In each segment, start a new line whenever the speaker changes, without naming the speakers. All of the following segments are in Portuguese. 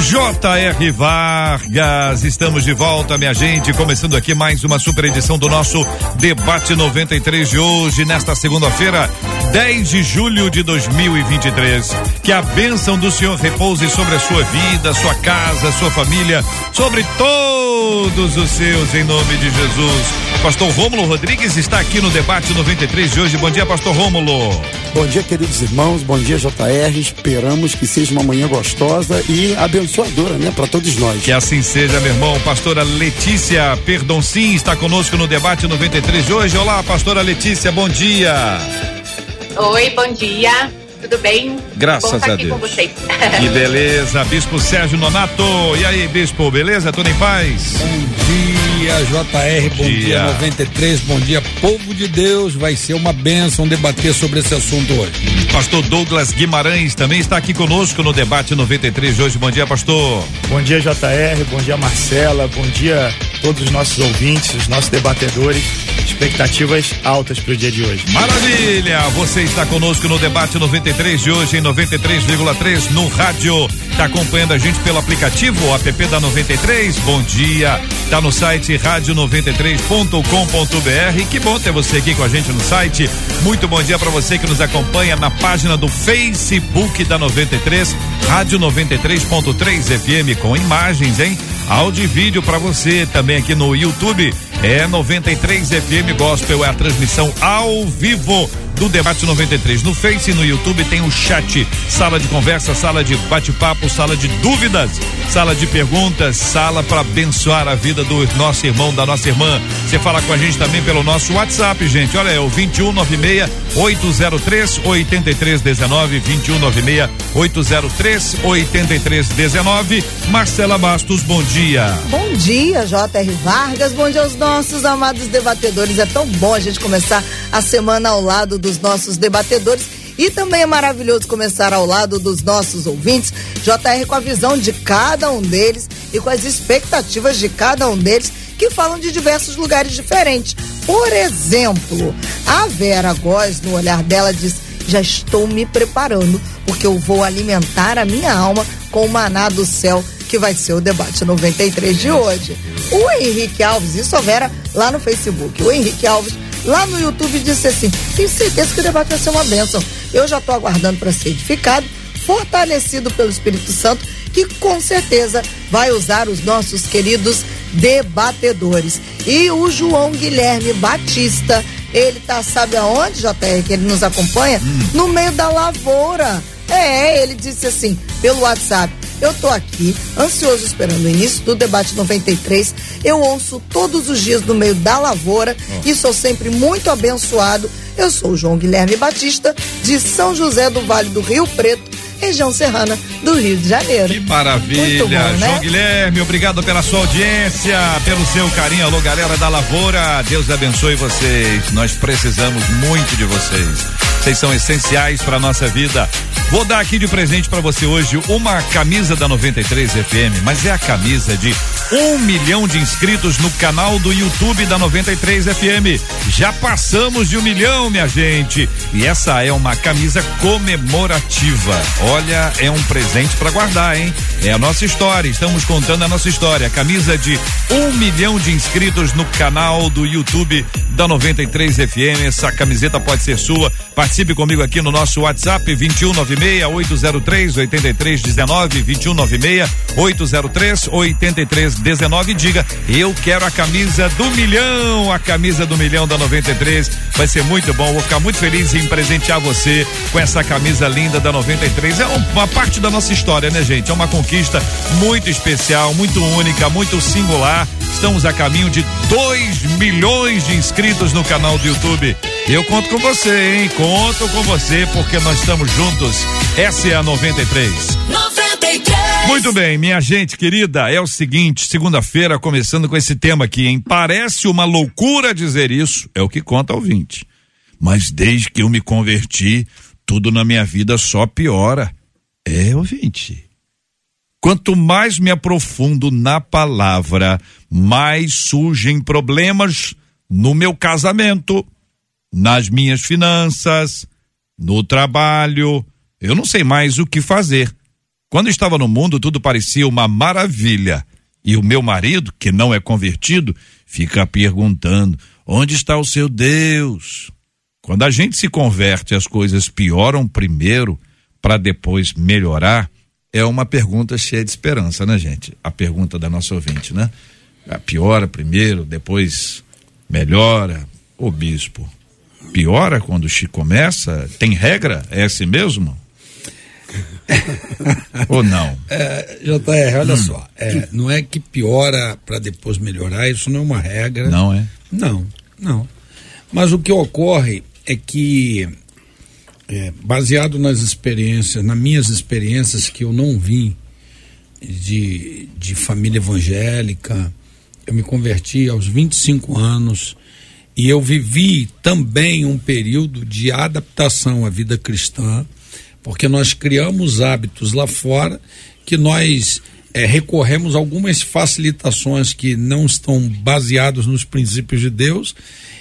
J.R. Vargas, estamos de volta, minha gente, começando aqui mais uma super edição do nosso Debate 93 de hoje, nesta segunda-feira, 10 de julho de 2023. Que a bênção do Senhor repouse sobre a sua vida, sua casa, sua família, sobre todos os seus, em nome de Jesus. Pastor Rômulo Rodrigues está aqui no Debate 93 de hoje. Bom dia, Pastor Rômulo.
Bom dia, queridos irmãos. Bom dia, JR. Esperamos que seja uma manhã gostosa e abençoadora, né, para todos nós.
Que assim seja, meu irmão. Pastora Letícia Perdoncin está conosco no Debate 93 de hoje. Olá, Pastora Letícia, bom dia.
Oi, bom dia. Tudo bem?
Graças a Deus. Que beleza, Bispo Sérgio Nonato. E aí, Bispo, beleza? Tudo em paz?
Bom dia, JR. Bom dia. dia 93. Bom dia, povo de Deus. Vai ser uma bênção debater sobre esse assunto hoje.
Pastor Douglas Guimarães também está aqui conosco no debate 93 de hoje. Bom dia, pastor.
Bom dia, JR. Bom dia, Marcela. Bom dia todos os nossos ouvintes, os nossos debatedores. Expectativas altas para o dia de hoje.
Maravilha! Você está conosco no debate 93 de hoje em 93,3 no rádio. Está acompanhando a gente pelo aplicativo o app da 93. Bom dia. Tá no site rádio93.com.br. Que bom ter você aqui com a gente no site. Muito bom dia para você que nos acompanha na página do Facebook da 93, Rádio 93.3 FM com imagens, hein? Áudio e vídeo para você também aqui no YouTube. É 93 FM Gospel, é a transmissão ao vivo do Debate 93. No Face e no YouTube tem o chat, sala de conversa, sala de bate-papo, sala de dúvidas, sala de perguntas, sala para abençoar a vida do nosso irmão, da nossa irmã. Você fala com a gente também pelo nosso WhatsApp, gente. Olha, é o 2196 803 8319 2196 803 8319. Marcela Bastos, bom dia.
Bom dia, J.R. Vargas. Bom dia aos nossos amados debatedores. É tão bom a gente começar a semana ao lado dos nossos debatedores. E também é maravilhoso começar ao lado dos nossos ouvintes, JR com a visão de cada um deles e com as expectativas de cada um deles que falam de diversos lugares diferentes. Por exemplo, a Vera Góes, no olhar dela, diz: Já estou me preparando, porque eu vou alimentar a minha alma com o maná do céu, que vai ser o debate 93 de hoje. O Henrique Alves, isso a Vera lá no Facebook. O Henrique Alves lá no YouTube disse assim: tenho certeza que o debate vai ser uma bênção. Eu já estou aguardando para ser edificado, fortalecido pelo Espírito Santo, que com certeza vai usar os nossos queridos debatedores. E o João Guilherme Batista, ele tá, sabe aonde, JR, que ele nos acompanha? Hum. No meio da lavoura. É, ele disse assim, pelo WhatsApp. Eu tô aqui, ansioso esperando o início do debate 93. Eu ouço todos os dias no meio da lavoura oh. e sou sempre muito abençoado. Eu sou o João Guilherme Batista, de São José do Vale do Rio Preto, região serrana do Rio de Janeiro.
Que maravilha, bom, né? João Guilherme, obrigado pela sua audiência, pelo seu carinho. Alô, galera da Lavoura, Deus abençoe vocês. Nós precisamos muito de vocês. Vocês são essenciais para nossa vida. Vou dar aqui de presente para você hoje uma camisa da 93 FM, mas é a camisa de um milhão de inscritos no canal do YouTube da 93 FM. Já passamos de um milhão, minha gente. E essa é uma camisa comemorativa. Olha, é um presente para guardar, hein? É a nossa história. Estamos contando a nossa história. Camisa de um milhão de inscritos no canal do YouTube da 93 FM. Essa camiseta pode ser sua. Participe comigo aqui no nosso WhatsApp 2196 803 8319 2196 803 8319 diga eu quero a camisa do milhão, a camisa do milhão da 93. Vai ser muito bom. Vou ficar muito feliz em presentear você com essa camisa linda da 93. É uma parte da nossa história, né, gente? É uma conquista muito especial, muito única, muito singular. Estamos a caminho de 2 milhões de inscritos no canal do YouTube. Eu conto com você, hein? Conto com você porque nós estamos juntos. Essa é a 93. 93. Muito bem, minha gente querida, é o seguinte, segunda-feira começando com esse tema aqui, hein? Parece uma loucura dizer isso, é o que conta 20. Mas desde que eu me converti, tudo na minha vida só piora. É, ouvinte. Quanto mais me aprofundo na palavra, mais surgem problemas no meu casamento, nas minhas finanças, no trabalho. Eu não sei mais o que fazer. Quando estava no mundo, tudo parecia uma maravilha. E o meu marido, que não é convertido, fica perguntando: onde está o seu Deus? Quando a gente se converte, as coisas pioram primeiro para depois melhorar. É uma pergunta cheia de esperança, né, gente? A pergunta da nossa ouvinte, né? Piora primeiro, depois melhora. Ô bispo, piora quando se começa? Tem regra? É assim mesmo? Ou não?
É, JR, olha hum. só. É, não é que piora para depois melhorar, isso não é uma regra.
Não é?
Não, não. Mas o que ocorre é que, é, baseado nas experiências, nas minhas experiências que eu não vim de, de família evangélica, eu me converti aos 25 anos e eu vivi também um período de adaptação à vida cristã, porque nós criamos hábitos lá fora que nós é, recorremos a algumas facilitações que não estão baseados nos princípios de Deus.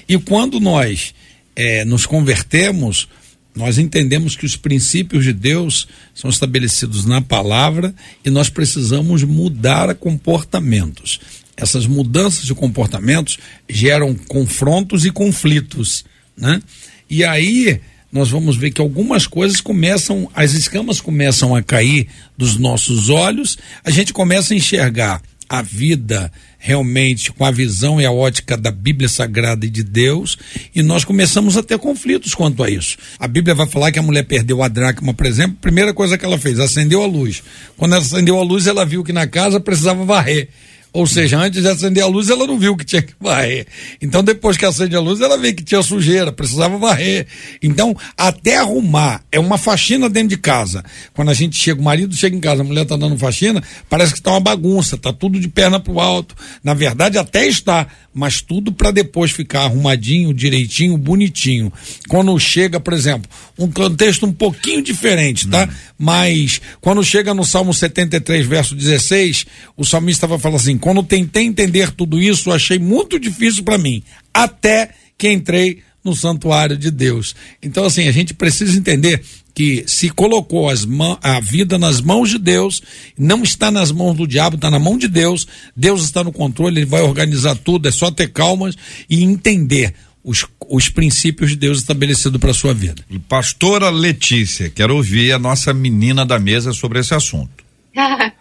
E quando nós é, nos convertemos, nós entendemos que os princípios de Deus são estabelecidos na palavra e nós precisamos mudar comportamentos essas mudanças de comportamentos geram confrontos e conflitos, né? E aí nós vamos ver que algumas coisas começam, as escamas começam a cair dos nossos olhos, a gente começa a enxergar a vida realmente com a visão e a ótica da Bíblia Sagrada e de Deus, e nós começamos a ter conflitos quanto a isso. A Bíblia vai falar que a mulher perdeu a dracma, por exemplo, primeira coisa que ela fez, acendeu a luz. Quando ela acendeu a luz, ela viu que na casa precisava varrer. Ou seja, antes de acender a luz, ela não viu que tinha que varrer. Então, depois que acende a luz, ela vê que tinha sujeira, precisava varrer. Então, até arrumar, é uma faxina dentro de casa. Quando a gente chega, o marido chega em casa, a mulher está dando faxina, parece que está uma bagunça, está tudo de perna para o alto. Na verdade, até está, mas tudo para depois ficar arrumadinho, direitinho, bonitinho. Quando chega, por exemplo, um contexto um pouquinho diferente, tá? Hum. Mas quando chega no Salmo 73, verso 16, o salmista vai falar assim: quando tentei entender tudo isso, achei muito difícil para mim, até que entrei no santuário de Deus. Então, assim, a gente precisa entender que se colocou as a vida nas mãos de Deus, não está nas mãos do diabo, está na mão de Deus, Deus está no controle, ele vai organizar tudo, é só ter calmas e entender os, os princípios de Deus estabelecidos para a sua vida.
Pastora Letícia, quero ouvir a nossa menina da mesa sobre esse assunto.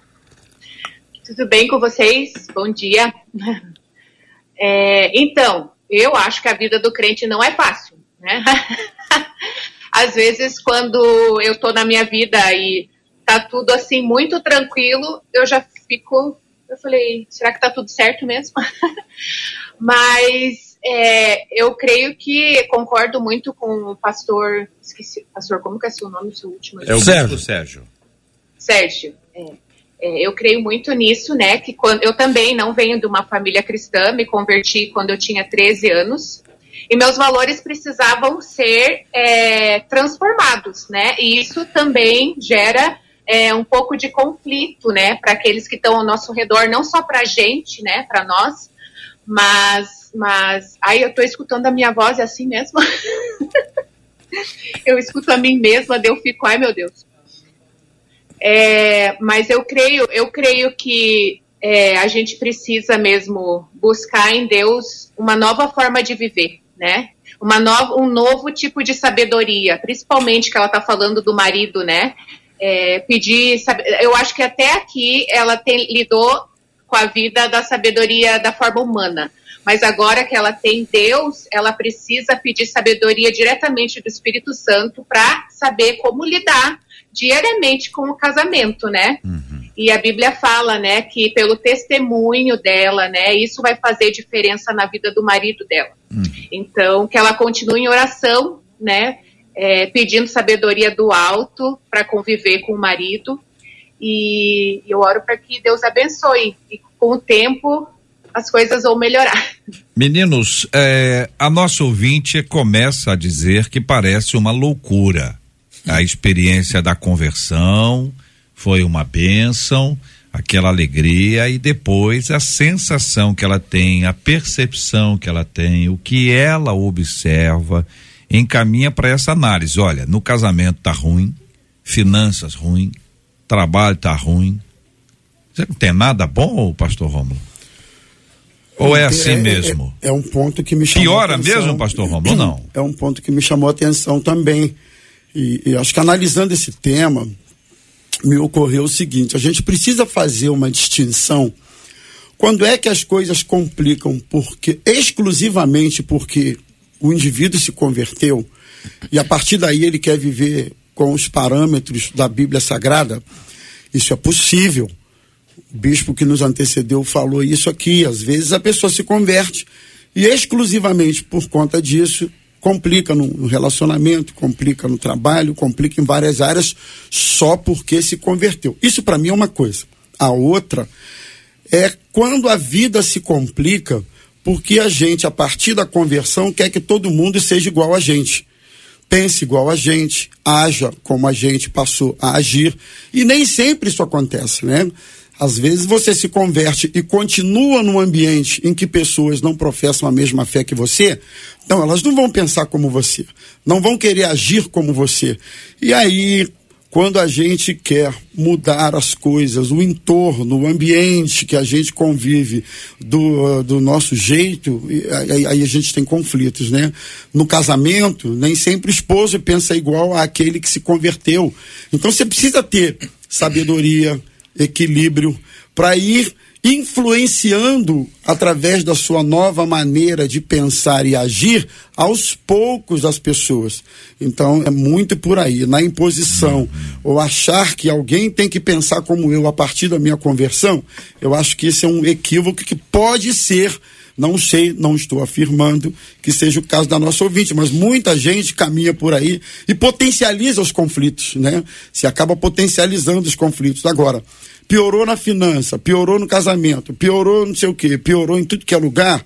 Tudo bem com vocês? Bom dia. É, então, eu acho que a vida do crente não é fácil, né? Às vezes, quando eu tô na minha vida e tá tudo assim muito tranquilo, eu já fico. Eu falei, será que tá tudo certo mesmo? Mas é, eu creio que concordo muito com o pastor. Esqueci, pastor, como que é seu nome, seu último?
É o Sérgio. Sérgio.
Sérgio. É. É, eu creio muito nisso, né? Que quando eu também não venho de uma família cristã, me converti quando eu tinha 13 anos e meus valores precisavam ser é, transformados, né? E isso também gera é, um pouco de conflito, né? Para aqueles que estão ao nosso redor, não só para a gente, né? Para nós, mas, mas aí eu estou escutando a minha voz é assim mesmo. eu escuto a mim mesma, eu fico, ai meu Deus. É, mas eu creio, eu creio que é, a gente precisa mesmo buscar em Deus uma nova forma de viver, né? Uma nova, um novo tipo de sabedoria, principalmente que ela está falando do marido, né? É, pedir, eu acho que até aqui ela tem, lidou com a vida da sabedoria da forma humana. Mas agora que ela tem Deus, ela precisa pedir sabedoria diretamente do Espírito Santo para saber como lidar diariamente com o casamento, né? Uhum. E a Bíblia fala, né, que pelo testemunho dela, né, isso vai fazer diferença na vida do marido dela. Hum. Então, que ela continue em oração, né, é, pedindo sabedoria do alto para conviver com o marido. E eu oro para que Deus abençoe. E com o tempo, as coisas vão melhorar.
Meninos, é, a nossa ouvinte começa a dizer que parece uma loucura. A experiência da conversão foi uma bênção, aquela alegria e depois a sensação que ela tem, a percepção que ela tem, o que ela observa, encaminha para essa análise. Olha, no casamento tá ruim, finanças ruim, trabalho tá ruim. Você não tem nada bom, pastor Romulo? Ou é assim é, mesmo?
É, é, um ponto que me chamou
Piora mesmo, pastor Romulo, não?
É um ponto que me chamou a atenção também. E, e acho que analisando esse tema, me ocorreu o seguinte: a gente precisa fazer uma distinção. Quando é que as coisas complicam? Porque exclusivamente porque o indivíduo se converteu e a partir daí ele quer viver com os parâmetros da Bíblia Sagrada. Isso é possível. O bispo que nos antecedeu falou isso aqui. Às vezes a pessoa se converte e exclusivamente por conta disso complica no, relacionamento, complica no trabalho, complica em várias áreas só porque se converteu. Isso para mim é uma coisa. A outra é quando a vida se complica porque a gente, a partir da conversão, quer que todo mundo seja igual a gente. Pense igual a gente, haja como a gente passou a agir. E nem sempre isso acontece, né? Às vezes você se converte e continua num ambiente em que pessoas não professam a mesma fé que você, então elas não vão pensar como você, não vão querer agir como você. E aí, quando a gente quer mudar as coisas, o entorno, o ambiente que a gente convive do, do nosso jeito, aí, aí, a gente tem conflitos, né? No casamento, nem sempre o esposo pensa igual àquele que se converteu. Então você precisa ter sabedoria, equilíbrio, para ir influenciando através da sua nova maneira de pensar e agir aos poucos as pessoas. Então é muito por aí, na imposição ou achar que alguém tem que pensar como eu a partir da minha conversão, eu acho que isso é um equívoco que pode ser não sei, não estou afirmando que seja o caso da nossa ouvinte, mas muita gente caminha por aí e potencializa os conflitos, né? Se acaba potencializando os conflitos. Agora, piorou na finança, piorou no casamento, piorou não sei o quê, piorou em tudo que é lugar.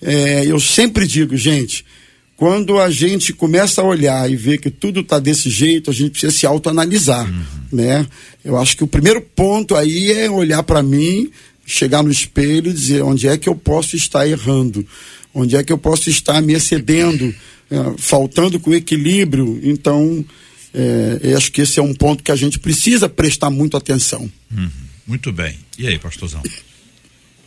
É, eu sempre digo, gente, quando a gente começa a olhar e ver que tudo está desse jeito, a gente precisa se autoanalisar, uhum. né? Eu acho que o primeiro ponto aí é olhar para mim, chegar no espelho e dizer onde é que eu posso estar errando, onde é que eu posso estar me excedendo, é, faltando com equilíbrio. Então, é, acho que esse é um ponto que a gente precisa prestar muito atenção.
Uhum. Muito bem. E aí, pastorzão?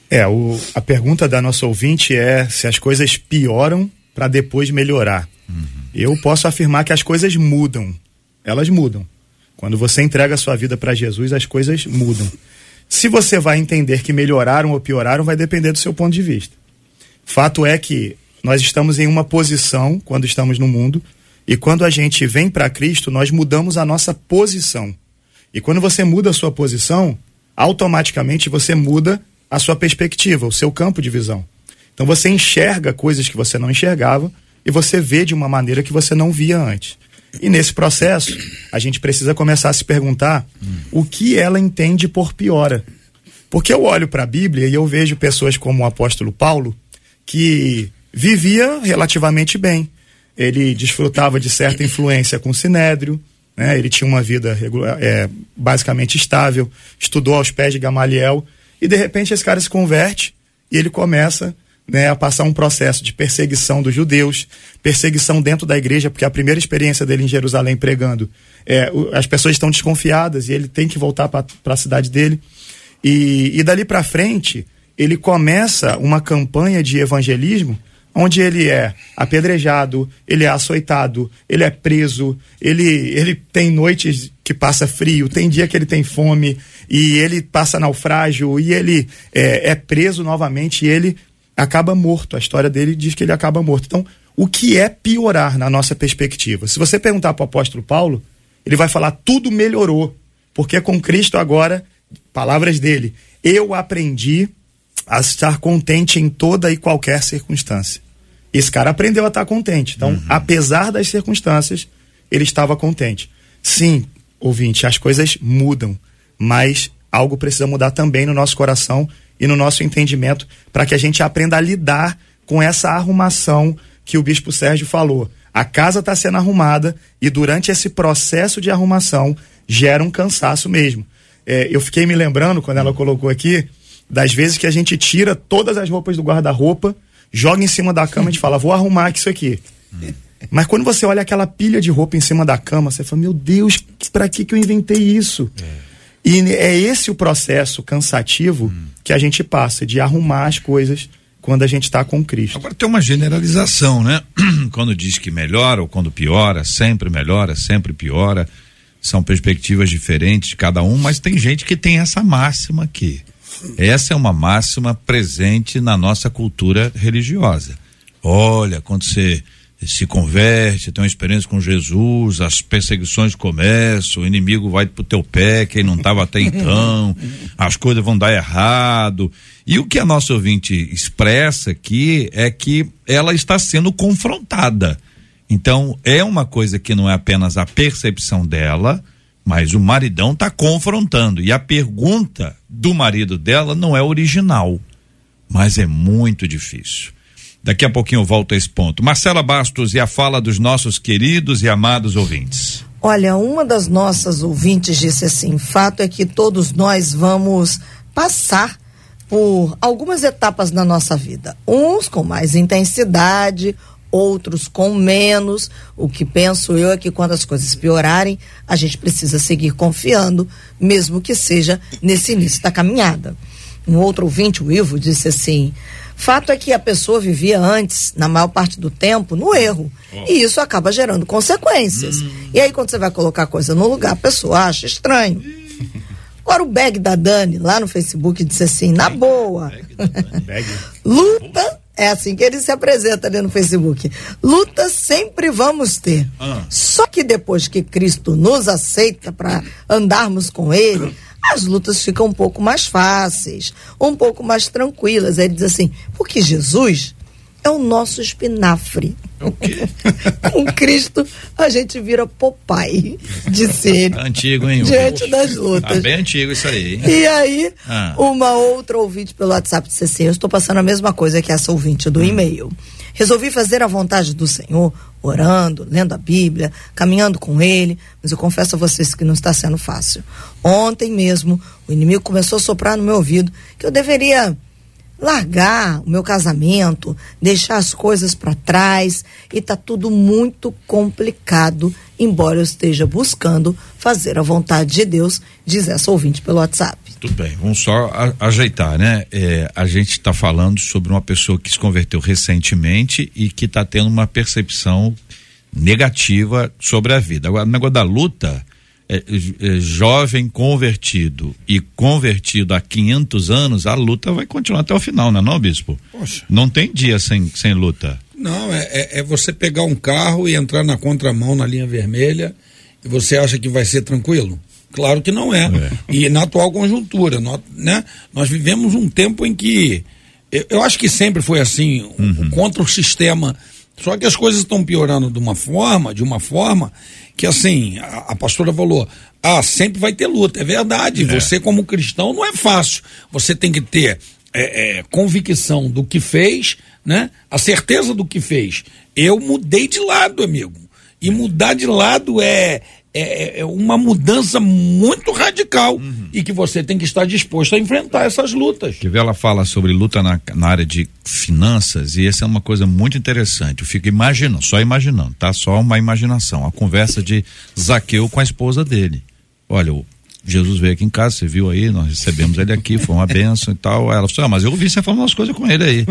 É, o, a pergunta da nossa ouvinte é se as coisas pioram para depois melhorar. Uhum. Eu posso afirmar que as coisas mudam. Elas mudam. Quando você entrega a sua vida para Jesus, as coisas mudam. Se você vai entender que melhoraram ou pioraram, vai depender do seu ponto de vista. Fato é que nós estamos em uma posição, quando estamos no mundo, e quando a gente vem para Cristo, nós mudamos a nossa posição. E quando você muda a sua posição, automaticamente você muda a sua perspectiva, o seu campo de visão. Então você enxerga coisas que você não enxergava e você vê de uma maneira que você não via antes. E nesse processo, a gente precisa começar a se perguntar o que ela entende por piora. Porque eu olho para a Bíblia e eu vejo pessoas como o apóstolo Paulo, que vivia relativamente bem, ele desfrutava de certa influência com o Sinédrio, né? ele tinha uma vida é, basicamente estável, estudou aos pés de Gamaliel, e de repente esse cara se converte e ele começa né, a passar um processo de perseguição dos judeus, perseguição dentro da igreja, porque a primeira experiência dele em Jerusalém pregando, é, as pessoas estão desconfiadas e ele tem que voltar para a cidade dele. E, e dali para frente, ele começa uma campanha de evangelismo onde ele é apedrejado, ele é açoitado, ele é preso, ele, ele tem noites que passa frio, tem dia que ele tem fome, e ele passa naufrágio, e ele é, é preso novamente, e ele acaba morto. A história dele diz que ele acaba morto. Então, o que é piorar na nossa perspectiva? Se você perguntar para o apóstolo Paulo, ele vai falar tudo melhorou, porque com Cristo agora palavras dele, eu aprendi a estar contente em toda e qualquer circunstância. Esse cara aprendeu a estar contente. Então, uhum. apesar das circunstâncias, ele estava contente. Sim, ouvinte, as coisas mudam, mas algo precisa mudar também no nosso coração e no nosso entendimento para que a gente aprenda a lidar com essa arrumação que o bispo Sérgio falou. A casa está sendo arrumada e durante esse processo de arrumação gera um cansaço mesmo. É, eu fiquei me lembrando, quando ela colocou aqui, das vezes que a gente tira todas as roupas do guarda-roupa, joga em cima da cama e fala, vou arrumar isso aqui. Mas quando você olha aquela pilha de roupa em cima da cama, você fala, meu Deus, para que, que eu inventei isso? É. E é esse o processo cansativo hum. que a gente passa, de arrumar as coisas quando a gente está com Cristo.
Agora tem uma generalização, né? quando diz que melhora ou quando piora, sempre melhora, sempre piora. São perspectivas diferentes de cada um, mas tem gente que tem essa máxima aqui. Essa é uma máxima presente na nossa cultura religiosa. Olha, quando você se converte, tem uma experiência com Jesus, as perseguições começam, o inimigo vai pro teu pé, quem não estava até então, as coisas vão dar errado. E o que a nossa ouvinte expressa aqui é que ela está sendo confrontada. Então, é uma coisa que não é apenas a percepção dela, mas o maridão está confrontando. E a pergunta do marido dela não é original, mas é muito difícil. Daqui a pouquinho eu volto a esse ponto. Marcela Bastos e a fala dos nossos queridos e amados ouvintes.
Olha, uma das nossas ouvintes disse assim: fato é que todos nós vamos passar por algumas etapas na nossa vida. Uns com mais intensidade, outros com menos. O que penso eu é que quando as coisas piorarem, a gente precisa seguir confiando, mesmo que seja nesse início da caminhada. Um outro ouvinte, o Ivo, disse assim: Fato é que a pessoa vivia antes, na maior parte do tempo, no erro. Oh. E isso acaba gerando consequências. Hum. E aí, quando você vai colocar a coisa no lugar, a pessoa acha estranho. Agora, o bag da Dani, lá no Facebook, disse assim: na boa. Luta. É assim que ele se apresenta ali no Facebook. Luta sempre vamos ter. Ah. Só que depois que Cristo nos aceita para andarmos com Ele, as lutas ficam um pouco mais fáceis, um pouco mais tranquilas. Aí diz assim, porque Jesus é o nosso espinafre.
Okay.
Com Cristo a gente vira Popeye, disse ele.
Tá antigo, hein?
Diante das lutas. Tá
bem antigo isso aí. Hein?
E aí, ah. uma outra ouvinte pelo WhatsApp disse assim: Eu estou passando a mesma coisa que essa ouvinte do hum. e-mail. Resolvi fazer a vontade do Senhor, orando, lendo a Bíblia, caminhando com Ele, mas eu confesso a vocês que não está sendo fácil. Ontem mesmo, o inimigo começou a soprar no meu ouvido que eu deveria largar o meu casamento, deixar as coisas para trás e tá tudo muito complicado, embora eu esteja buscando fazer a vontade de Deus, diz essa ouvinte pelo WhatsApp.
Tudo bem, vamos só ajeitar, né? É, a gente está falando sobre uma pessoa que se converteu recentemente e que está tendo uma percepção negativa sobre a vida. Agora, o negócio da luta, jovem convertido e convertido há 500 anos, a luta vai continuar até o final, não é não, bispo? Poxa. Não tem dia sem, sem luta.
Não, é, é, é você pegar um carro e entrar na contramão na linha vermelha e você acha que vai ser tranquilo? Claro que não é. é. E na atual conjuntura, nós, né, nós vivemos um tempo em que eu, eu acho que sempre foi assim, uhum. contra o sistema. Só que as coisas estão piorando de uma forma, de uma forma que assim, a, a pastora falou, ah, sempre vai ter luta. É verdade. É. Você como cristão não é fácil. Você tem que ter é, é, convicção do que fez, né? A certeza do que fez. Eu mudei de lado, amigo. E mudar de lado é, é, é, é, uma mudança muito radical uhum. e que você tem que estar disposto a enfrentar essas lutas.
Que ela fala sobre luta na, na área de finanças e essa é uma coisa muito interessante. Eu fico imaginando, só imaginando, tá? Só uma imaginação. A conversa de Zaqueu com a esposa dele. Olha, o Jesus veio aqui em casa, você viu aí, nós recebemos ele aqui, foi uma benção e tal. Ela falou, ah, mas eu ouvi você falando umas coisas com ele aí.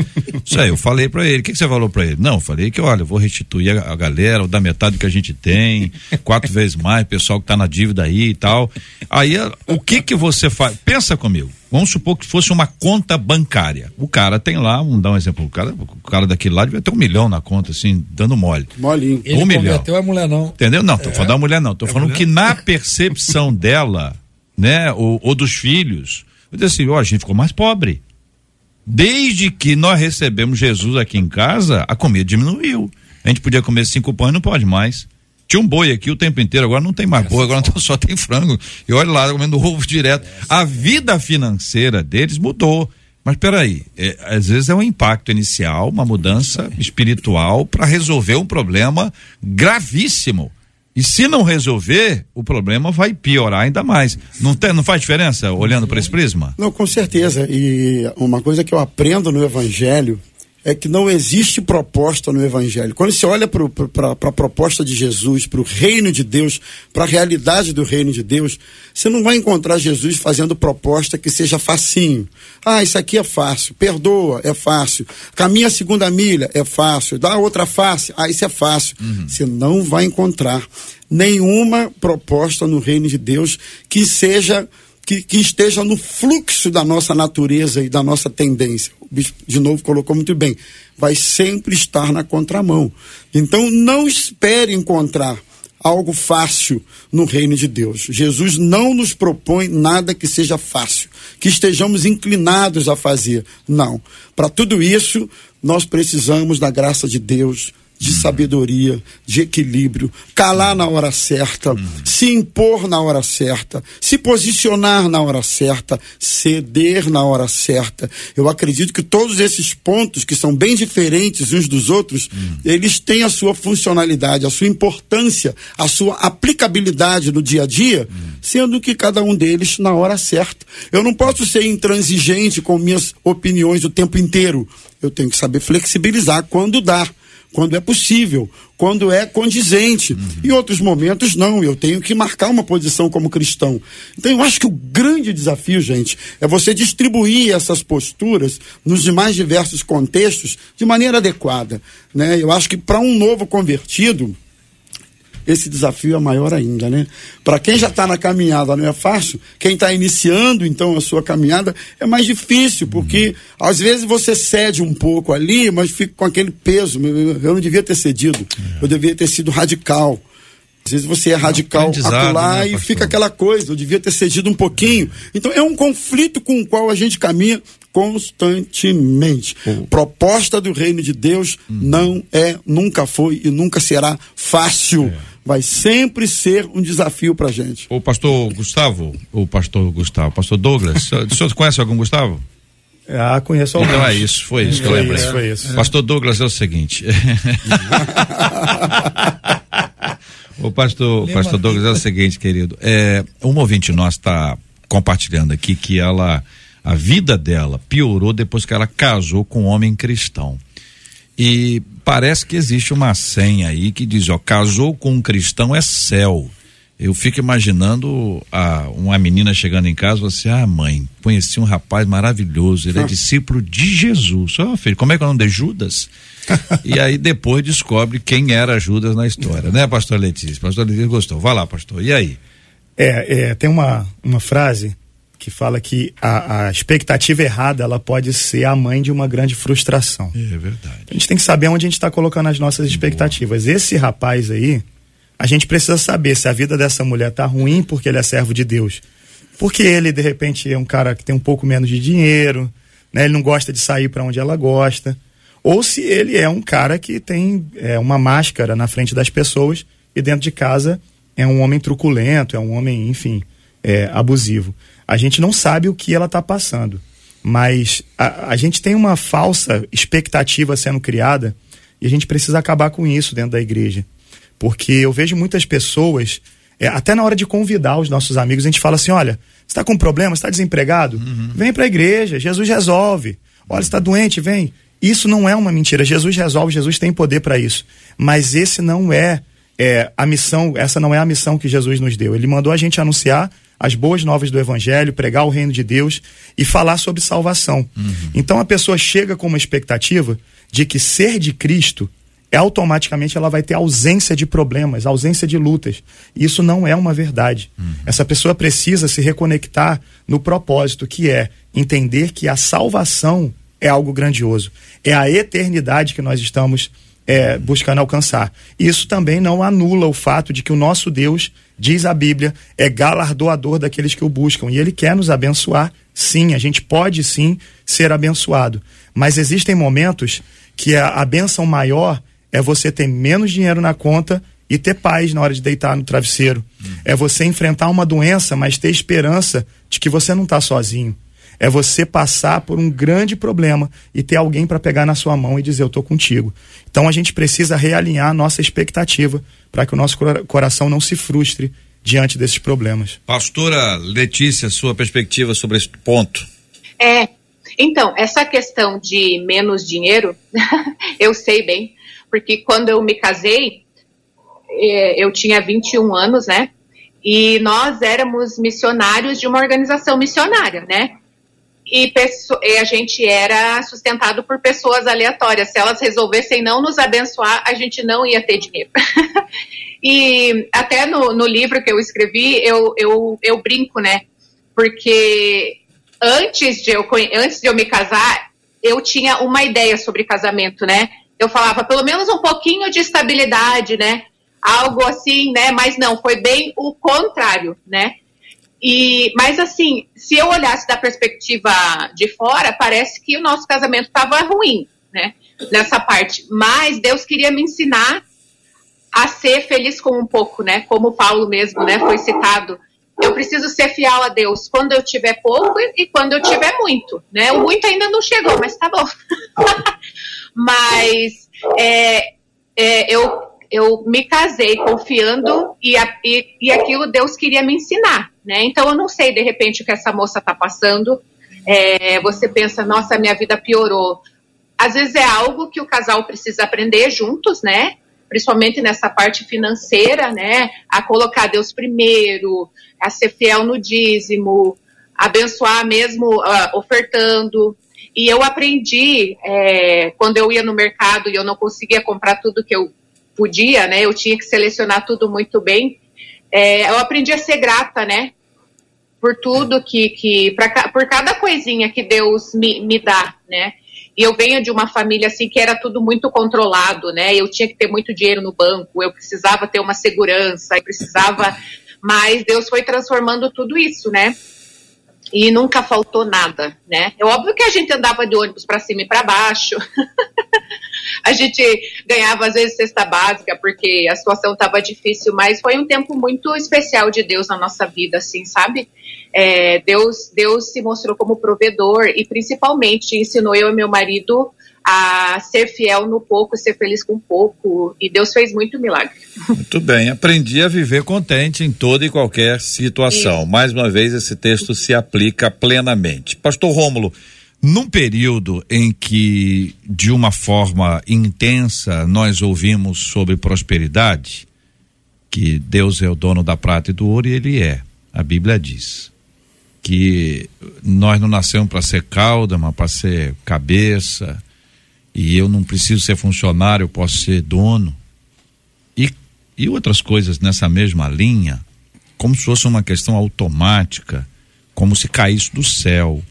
Isso aí, eu falei para ele. O que, que, você falou para ele? Não, eu falei que, olha, eu vou restituir a, a galera, da metade do que a gente tem, quatro vezes mais, pessoal que tá na dívida aí e tal. Aí, o que que você faz? Pensa comigo. Vamos supor que fosse uma conta bancária. O cara tem lá, vamos dar um exemplo, o cara, o cara daquele lá devia ter um milhão na conta, assim, dando mole.
Molinho.
Um milhão.
a mulher não.
Entendeu? Não, tô é. falando da mulher não. Tô é falando mulher? que na percepção dela, né? Ou, ou dos filhos. Eu disse assim, ó, a gente ficou mais pobre. Desde que nós recebemos Jesus aqui em casa, a comida diminuiu. A gente podia comer cinco pães, não pode mais. Tinha um boi aqui o tempo inteiro, agora não tem mais boi, agora só tem frango. E olha lá, comendo ovo direto. A vida financeira deles mudou. Mas peraí, é, às vezes é um impacto inicial, uma mudança espiritual para resolver um problema gravíssimo. E se não resolver, o problema vai piorar ainda mais. Não, tem, não faz diferença olhando para esse prisma?
Não, com certeza. E uma coisa que eu aprendo no Evangelho é que não existe proposta no Evangelho. Quando você olha para a proposta de Jesus, para o reino de Deus, para a realidade do reino de Deus, você não vai encontrar Jesus fazendo proposta que seja facinho. Ah, isso aqui é fácil, perdoa, é fácil. Caminha a segunda milha, é fácil. Dá outra face, ah, isso é fácil. Uhum. Você não vai encontrar nenhuma proposta no reino de Deus que seja que, que, esteja no fluxo da nossa natureza e da nossa tendência. O bispo, de novo, colocou muito bem. Vai sempre estar na contramão. Então, não espere encontrar algo fácil no reino de Deus. Jesus não nos propõe nada que seja fácil, que estejamos inclinados a fazer. Não. Para tudo isso, nós precisamos da graça de Deus, de sabedoria, de equilíbrio, calar na hora certa, se impor na hora certa, se posicionar na hora certa, ceder na hora certa. Eu acredito que todos esses pontos, que são bem diferentes uns dos outros, eles têm a sua funcionalidade, a sua importância, a sua aplicabilidade no dia a dia, sendo que cada um deles na hora certa. Eu não posso ser intransigente com minhas opiniões o tempo inteiro. Eu tenho que saber flexibilizar quando dá quando é possível, quando é condizente. Uhum. Em outros momentos, não. Eu tenho que marcar uma posição como cristão. Então, eu acho que o grande desafio, gente, é você distribuir essas posturas nos mais diversos contextos de maneira adequada. Né? Eu acho que para um novo convertido, esse desafio é maior ainda, né? Para quem já está na caminhada não é fácil, quem está iniciando então a sua caminhada é mais difícil, porque uhum. às vezes você cede um pouco ali, mas fica com aquele peso. Eu não devia ter cedido, é. eu devia ter sido radical. Às vezes você é radical acolá né, e fica aquela coisa, eu devia ter cedido um pouquinho. Então é um conflito com o qual a gente caminha constantemente. Uhum. Proposta do reino de Deus uhum. não é, nunca foi e nunca será fácil. É vai sempre ser um desafio para gente.
O pastor Gustavo, o pastor Gustavo, pastor Douglas, o senhor conhece algum Gustavo?
Ah, conheço alguns.
Então é isso, foi isso que eu lembrei. Isso, foi isso. Pastor Douglas é o seguinte. o pastor, pastor Douglas é o seguinte, querido. É, uma ouvinte nossa está compartilhando aqui que ela, a vida dela piorou depois que ela casou com um homem cristão. E parece que existe uma senha aí que diz, ó, casou com um cristão é céu. Eu fico imaginando a, uma menina chegando em casa, você, ah, mãe, conheci um rapaz maravilhoso, ele é discípulo de Jesus. Ó, oh, filho, como é que é o nome de Judas? e aí depois descobre quem era Judas na história, né, pastor Letícia? Pastor Letícia gostou. Vai lá, pastor. E aí?
É, é tem uma, uma frase que fala que a, a, expectativa errada ela pode ser a mãe de uma grande frustração.
É verdade.
A gente tem que saber onde a gente está colocando as nossas expectativas. Boa. Esse rapaz aí, a gente precisa saber se a vida dessa mulher tá ruim porque ele é servo de Deus, porque ele de repente é um cara que tem um pouco menos de dinheiro, né? Ele não gosta de sair para onde ela gosta, ou se ele é um cara que tem é, uma máscara na frente das pessoas e dentro de casa é um homem truculento, é um homem, enfim, é, abusivo a gente não sabe o que ela está passando. Mas a, a gente tem uma falsa expectativa sendo criada e a gente precisa acabar com isso dentro da igreja. Porque eu vejo muitas pessoas, é, até na hora de convidar os nossos amigos, a gente fala assim: olha, você está com um problema, está desempregado? Uhum. Vem para a igreja, Jesus resolve. Olha, está doente, vem. Isso não é uma mentira. Jesus resolve, Jesus tem poder para isso. Mas esse não é, é a missão, essa não é a missão que Jesus nos deu. Ele mandou a gente anunciar as boas novas do Evangelho, pregar o reino de Deus e falar sobre salvação. Uhum. Então a pessoa chega com uma expectativa de que ser de Cristo é automaticamente ela vai ter ausência de problemas, ausência de lutas. Isso não é uma verdade. Uhum. Essa pessoa precisa se reconectar no propósito, que é entender que a salvação é algo grandioso. É a eternidade que nós estamos é, buscando alcançar. Isso também não anula o fato de que o nosso Deus, diz a Bíblia, é galardoador daqueles que o buscam. E ele quer nos abençoar, sim. A gente pode sim ser abençoado. Mas existem momentos que a, a benção maior é você ter menos dinheiro na conta e ter paz na hora de deitar no travesseiro. Hum. É você enfrentar uma doença, mas ter esperança de que você não está sozinho é você passar por um grande problema e ter alguém para pegar na sua mão e dizer eu estou contigo. Então a gente precisa realinhar a nossa expectativa para que o nosso coração não se frustre diante desses problemas.
Pastora Letícia, sua perspectiva sobre esse ponto?
É, então, essa questão de menos dinheiro, eu sei bem, porque quando eu me casei, é, eu tinha 21 anos, né? E nós éramos missionários de uma organização missionária, né? E, a gente era sustentado por pessoas aleatórias. Se elas resolvessem não nos abençoar, a gente não ia ter dinheiro. e até no, no, livro que eu escrevi, eu, eu, eu brinco, né? Porque antes de, eu, antes de eu me casar, eu tinha uma ideia sobre casamento, né? Eu falava, pelo menos um pouquinho de estabilidade, né? Algo assim, né? Mas não, foi bem o contrário, né? E, mas assim, se eu olhasse da perspectiva de fora, parece que o nosso casamento estava ruim, né? Nessa parte. Mas Deus queria me ensinar a ser feliz com um pouco, né? Como Paulo mesmo, né? Foi citado. Eu preciso ser fiel a Deus quando eu tiver pouco e quando eu tiver muito, né? O muito ainda não chegou, mas tá bom. mas é, é, eu eu me casei confiando e, e, e, aquilo Deus queria me ensinar, né? Então eu não sei de repente o que essa moça está passando. É, você pensa, nossa, minha vida piorou. Às vezes é algo que o casal precisa aprender juntos, né? Principalmente nessa parte financeira, né? A colocar Deus primeiro, a ser fiel no dízimo, abençoar mesmo uh, ofertando. E eu aprendi é, quando eu ia no mercado e eu não conseguia comprar tudo que eu podia, né? Eu tinha que selecionar tudo muito bem. É, eu aprendi a ser grata, né? Por tudo que, que pra, por cada coisinha que Deus me, me dá, né? E eu venho de uma família assim que era tudo muito controlado, né? Eu tinha que ter muito dinheiro no banco, eu precisava ter uma segurança, eu precisava. Mas Deus foi transformando tudo isso, né? E nunca faltou nada, né? É óbvio que a gente andava de ônibus para cima e para baixo. a gente ganhava às vezes cesta básica porque a situação estava difícil, mas foi um tempo muito especial de Deus na nossa vida, assim, sabe? É, Deus, Deus se mostrou como provedor e principalmente ensinou eu e meu marido a ser fiel no pouco, ser feliz com pouco. E Deus fez muito milagre.
Muito bem, aprendi a viver contente em toda e qualquer situação. Isso. Mais uma vez, esse texto se aplica plenamente. Pastor Rômulo, num período em que, de uma forma intensa, nós ouvimos sobre prosperidade, que Deus é o dono da prata e do ouro, e Ele é. A Bíblia diz que nós não nascemos para ser cauda, mas para ser cabeça, e eu não preciso ser funcionário, eu posso ser dono. E, e outras coisas nessa mesma linha, como se fosse uma questão automática, como se caísse do céu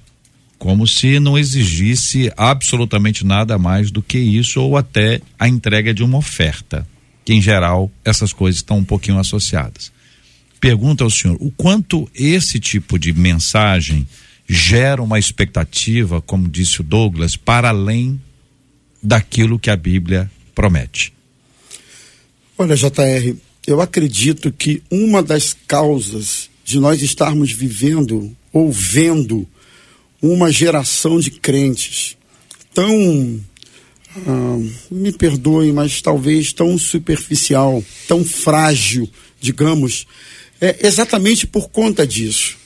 como se não exigisse absolutamente nada mais do que isso ou até a entrega de uma oferta, que em geral essas coisas estão um pouquinho associadas. Pergunta ao senhor, o quanto esse tipo de mensagem gera uma expectativa, como disse o Douglas, para além daquilo que a Bíblia promete?
Olha, JR, eu acredito que uma das causas de nós estarmos vivendo ou vendo uma geração de crentes tão, ah, me perdoe, mas talvez tão superficial, tão frágil, digamos, é exatamente por conta disso.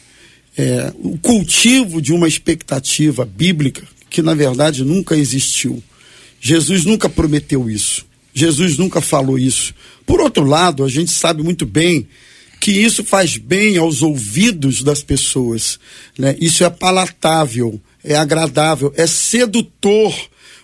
É, o cultivo de uma expectativa bíblica que na verdade nunca existiu. Jesus nunca prometeu isso. Jesus nunca falou isso. Por outro lado, a gente sabe muito bem que isso faz bem aos ouvidos das pessoas. Né? Isso é palatável, é agradável, é sedutor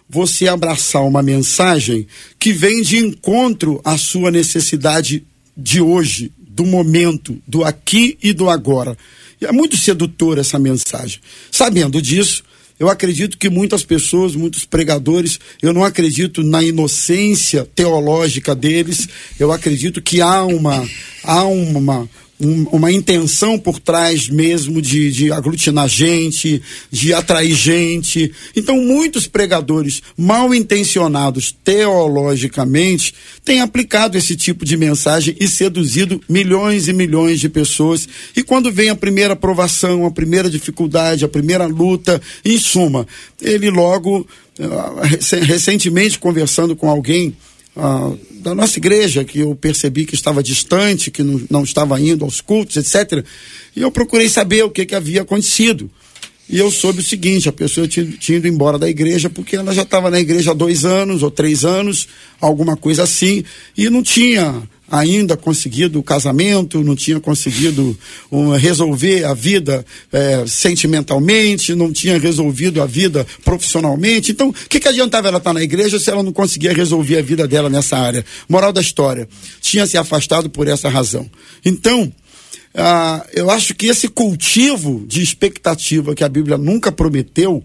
você abraçar uma mensagem que vem de encontro à sua necessidade de hoje, do momento, do aqui e do agora. E é muito sedutor essa mensagem. Sabendo disso, Eu acredito que muitas pessoas, muitos pregadores, eu não acredito na inocência teológica deles. Eu acredito que há uma há uma um, uma intenção por trás mesmo de, de aglutinar gente, de atrair gente. Então, muitos pregadores mal intencionados teologicamente têm aplicado esse tipo de mensagem e seduzido milhões e milhões de pessoas. E quando vem a primeira provação, a primeira dificuldade, a primeira luta, em suma, ele logo, uh, recentemente conversando com alguém, ah, da nossa igreja, que eu percebi que estava distante, que não, não estava indo aos cultos, etc. E eu procurei saber o que, que havia acontecido. E eu soube o seguinte: a pessoa tinha, tinha ido embora da igreja porque ela já estava na igreja há dois anos ou três anos, alguma coisa assim, e não tinha ainda conseguido o casamento, não tinha conseguido um, resolver a vida é, sentimentalmente, não tinha resolvido a vida profissionalmente. Então, o que, que adiantava ela estar na igreja se ela não conseguia resolver a vida dela nessa área? Moral da história: tinha se afastado por essa razão. Então, ah, eu acho que esse cultivo de expectativa que a Bíblia nunca prometeu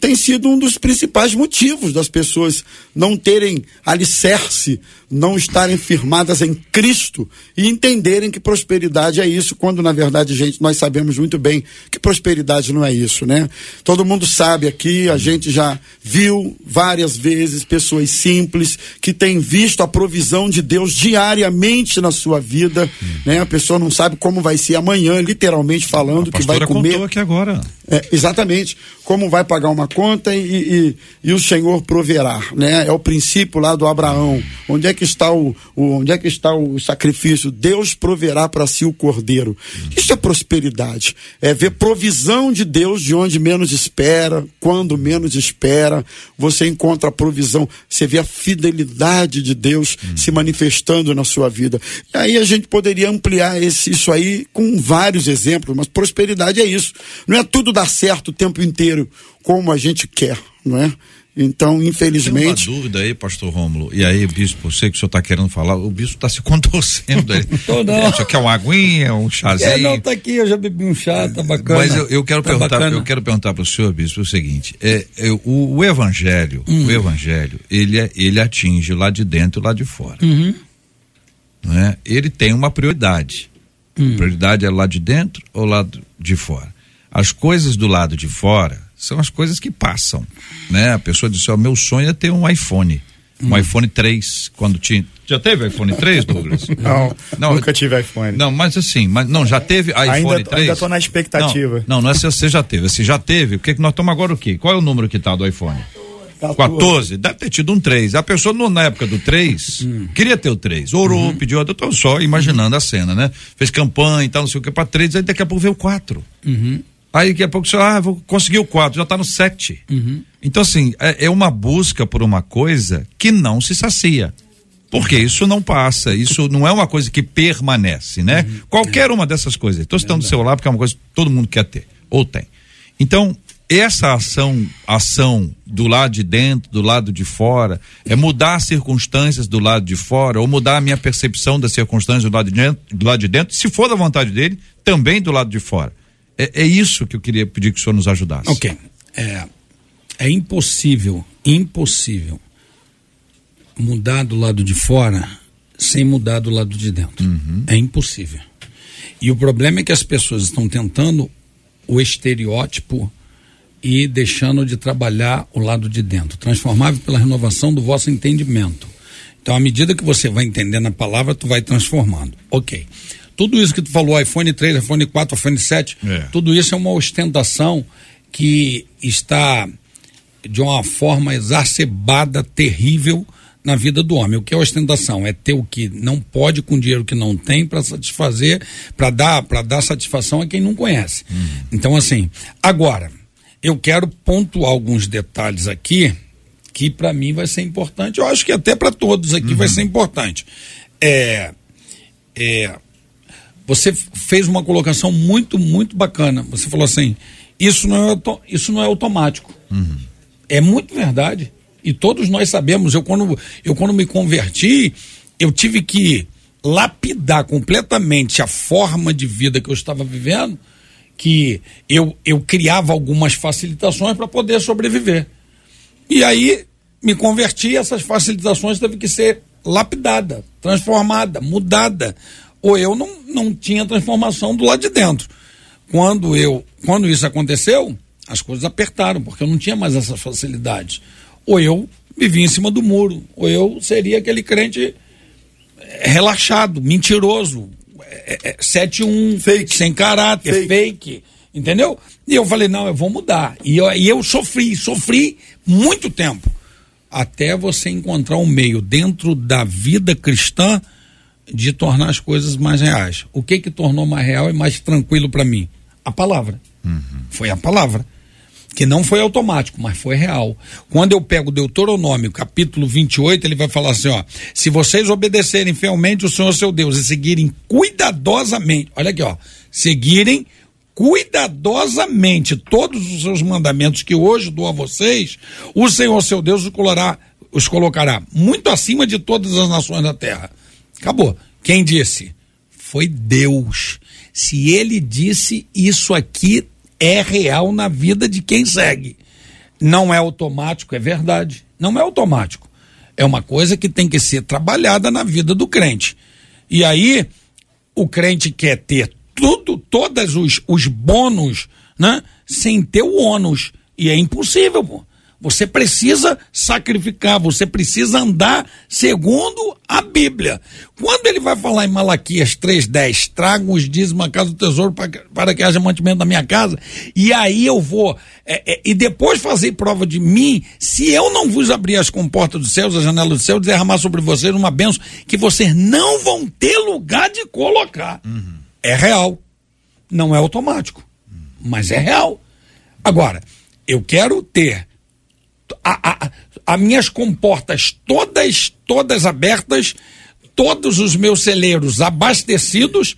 tem sido um dos principais motivos das pessoas não terem alicerce, não estarem firmadas em Cristo e entenderem que prosperidade é isso, quando na verdade, gente, nós sabemos muito bem que prosperidade não é isso, né? Todo mundo sabe aqui, a gente já viu várias vezes pessoas simples que têm visto a provisão de Deus diariamente na sua vida, né? A pessoa não sabe como vai ser amanhã, literalmente falando, que vai comer.
Contou aqui agora.
É, exatamente. Como vai pagar uma conta e, e, e, o Senhor proverá, né? É o princípio lá do Abraão. Onde é que está o, o onde é que está o sacrifício? Deus proverá para si o cordeiro. Isso é prosperidade. É ver provisão de Deus de onde menos espera, quando menos espera. Você encontra a provisão. Você vê a fidelidade de Deus hum. se manifestando na sua vida. E aí a gente poderia ampliar esse, isso aí com vários exemplos, mas prosperidade é isso. Não é tudo dar certo o tempo inteiro como a gente quer, não é? Então, infelizmente.
Tem uma dúvida aí, pastor Rômulo. E aí, bispo, eu sei que o senhor está querendo falar, o bispo está se contorcendo aí. Tô não. Você quer uma aguinha, um chazinho? É,
não, tá aqui, eu já bebi um chá, tá bacana.
Mas eu, eu quero tá perguntar, bacana. eu quero perguntar para o senhor, bispo, o seguinte: é, é o, o, evangelho, hum. o evangelho, ele, é, ele atinge lá de dentro e lá de fora.
Uhum.
Não é? Ele tem uma prioridade. Hum. A prioridade é lá de dentro ou lá de fora? As coisas do lado de fora são as coisas que passam, né? A pessoa disse, ó, meu sonho é ter um iPhone, um hum. iPhone 3, quando tinha, já teve iPhone 3, Douglas?
Não, não nunca tive iPhone.
Não, mas assim, mas não, já teve iPhone
ainda,
3?
Ainda tô na expectativa.
Não, não, não é se você já teve, se já teve, o que que nós estamos agora o quê? Qual é o número que tá do iPhone? 14. 14, deve ter tido um 3. A pessoa no, na época do 3 hum. queria ter o 3. Orou, uhum. pediu, eu tô só imaginando uhum. a cena, né? Fez campanha e tal, não sei o que, para 3, aí daqui a pouco veio o 4.
Uhum.
Aí daqui a pouco você, ah, vou conseguir o 4, já está no 7.
Uhum.
Então, assim, é, é, uma busca por uma coisa que não se sacia. Porque isso não passa, isso não é uma coisa que permanece, né? Uhum. Qualquer uma dessas coisas. Estou citando o celular porque é uma coisa que todo mundo quer ter, ou tem. Então, essa ação, ação do lado de dentro, do lado de fora, é mudar as circunstâncias do lado de fora, ou mudar a minha percepção das circunstâncias do lado de dentro, do lado de dentro se for da vontade dele, também do lado de fora. É, é isso que eu queria pedir que o senhor nos ajudasse.
Ok. É, é impossível, impossível mudar do lado de fora sem mudar do lado de dentro.
Uhum.
É impossível. E o problema é que as pessoas estão tentando o estereótipo e deixando de trabalhar o lado de dentro, transformável pela renovação do vosso entendimento. Então, à medida que você vai entendendo a palavra, tu vai transformando. Ok. Tudo isso que tu falou, iPhone 3, iPhone 4, iPhone 7,
é.
tudo isso é uma ostentação que está de uma forma exacerbada, terrível na vida do homem. O que é ostentação? É ter o que não pode com dinheiro que não tem para satisfazer, para dar, para dar satisfação a quem não conhece.
Hum.
Então assim, agora eu quero pontuar alguns detalhes aqui que para mim vai ser importante. Eu acho que até para todos aqui uhum. vai ser importante. É, é você fez uma colocação muito, muito bacana. Você falou assim: isso não é, isso não é automático.
Uhum.
É muito verdade. E todos nós sabemos. Eu quando, eu, quando me converti, eu tive que lapidar completamente a forma de vida que eu estava vivendo, que eu, eu criava algumas facilitações para poder sobreviver. E aí me converti, essas facilitações teve que ser lapidada, transformada, mudada. Ou eu não, não tinha transformação do lado de dentro. Quando eu, quando isso aconteceu, as coisas apertaram, porque eu não tinha mais essas facilidades. Ou eu vivia em cima do muro, ou eu seria aquele crente eh, relaxado, mentiroso, é, é, 7-1, fake. sem caráter, fake. fake. entendeu? E eu falei, não, eu vou mudar. E eu, e eu sofri, sofri muito tempo. Até você encontrar um meio dentro da vida cristã de tornar as coisas mais reais. O que que tornou mais real e mais tranquilo para mim? A palavra. Uhum. Foi a palavra que não foi automático, mas foi real. Quando eu pego Deuteronômio, capítulo 28, ele vai falar assim, ó, se vocês obedecerem fielmente o Senhor seu Deus e seguirem cuidadosamente, olha aqui, ó, seguirem cuidadosamente todos os seus mandamentos que hoje dou a vocês, o Senhor seu Deus os colocará, os colocará muito acima de todas as nações da terra. Acabou. Quem disse? Foi Deus. Se ele disse isso aqui é real na vida de quem segue. Não é automático, é verdade. Não é automático. É uma coisa que tem que ser trabalhada na vida do crente. E aí, o crente quer ter tudo, todos os, os bônus, né? Sem ter o ônus. E é impossível, pô. Você precisa sacrificar, você precisa andar segundo a Bíblia. Quando ele vai falar em Malaquias 3,10, tragam os dízimos à casa do tesouro para, que haja mantimento na minha casa, e aí eu vou, é, é, e depois fazer prova de mim, se eu não vos abrir as comportas dos céus, a janela do céu, derramar sobre vocês uma bênção que vocês não vão ter lugar de colocar. Uhum. É real. Não é automático, mas é real. Agora, eu quero ter a, a, minhas comportas todas, todas abertas, todos os meus celeiros abastecidos,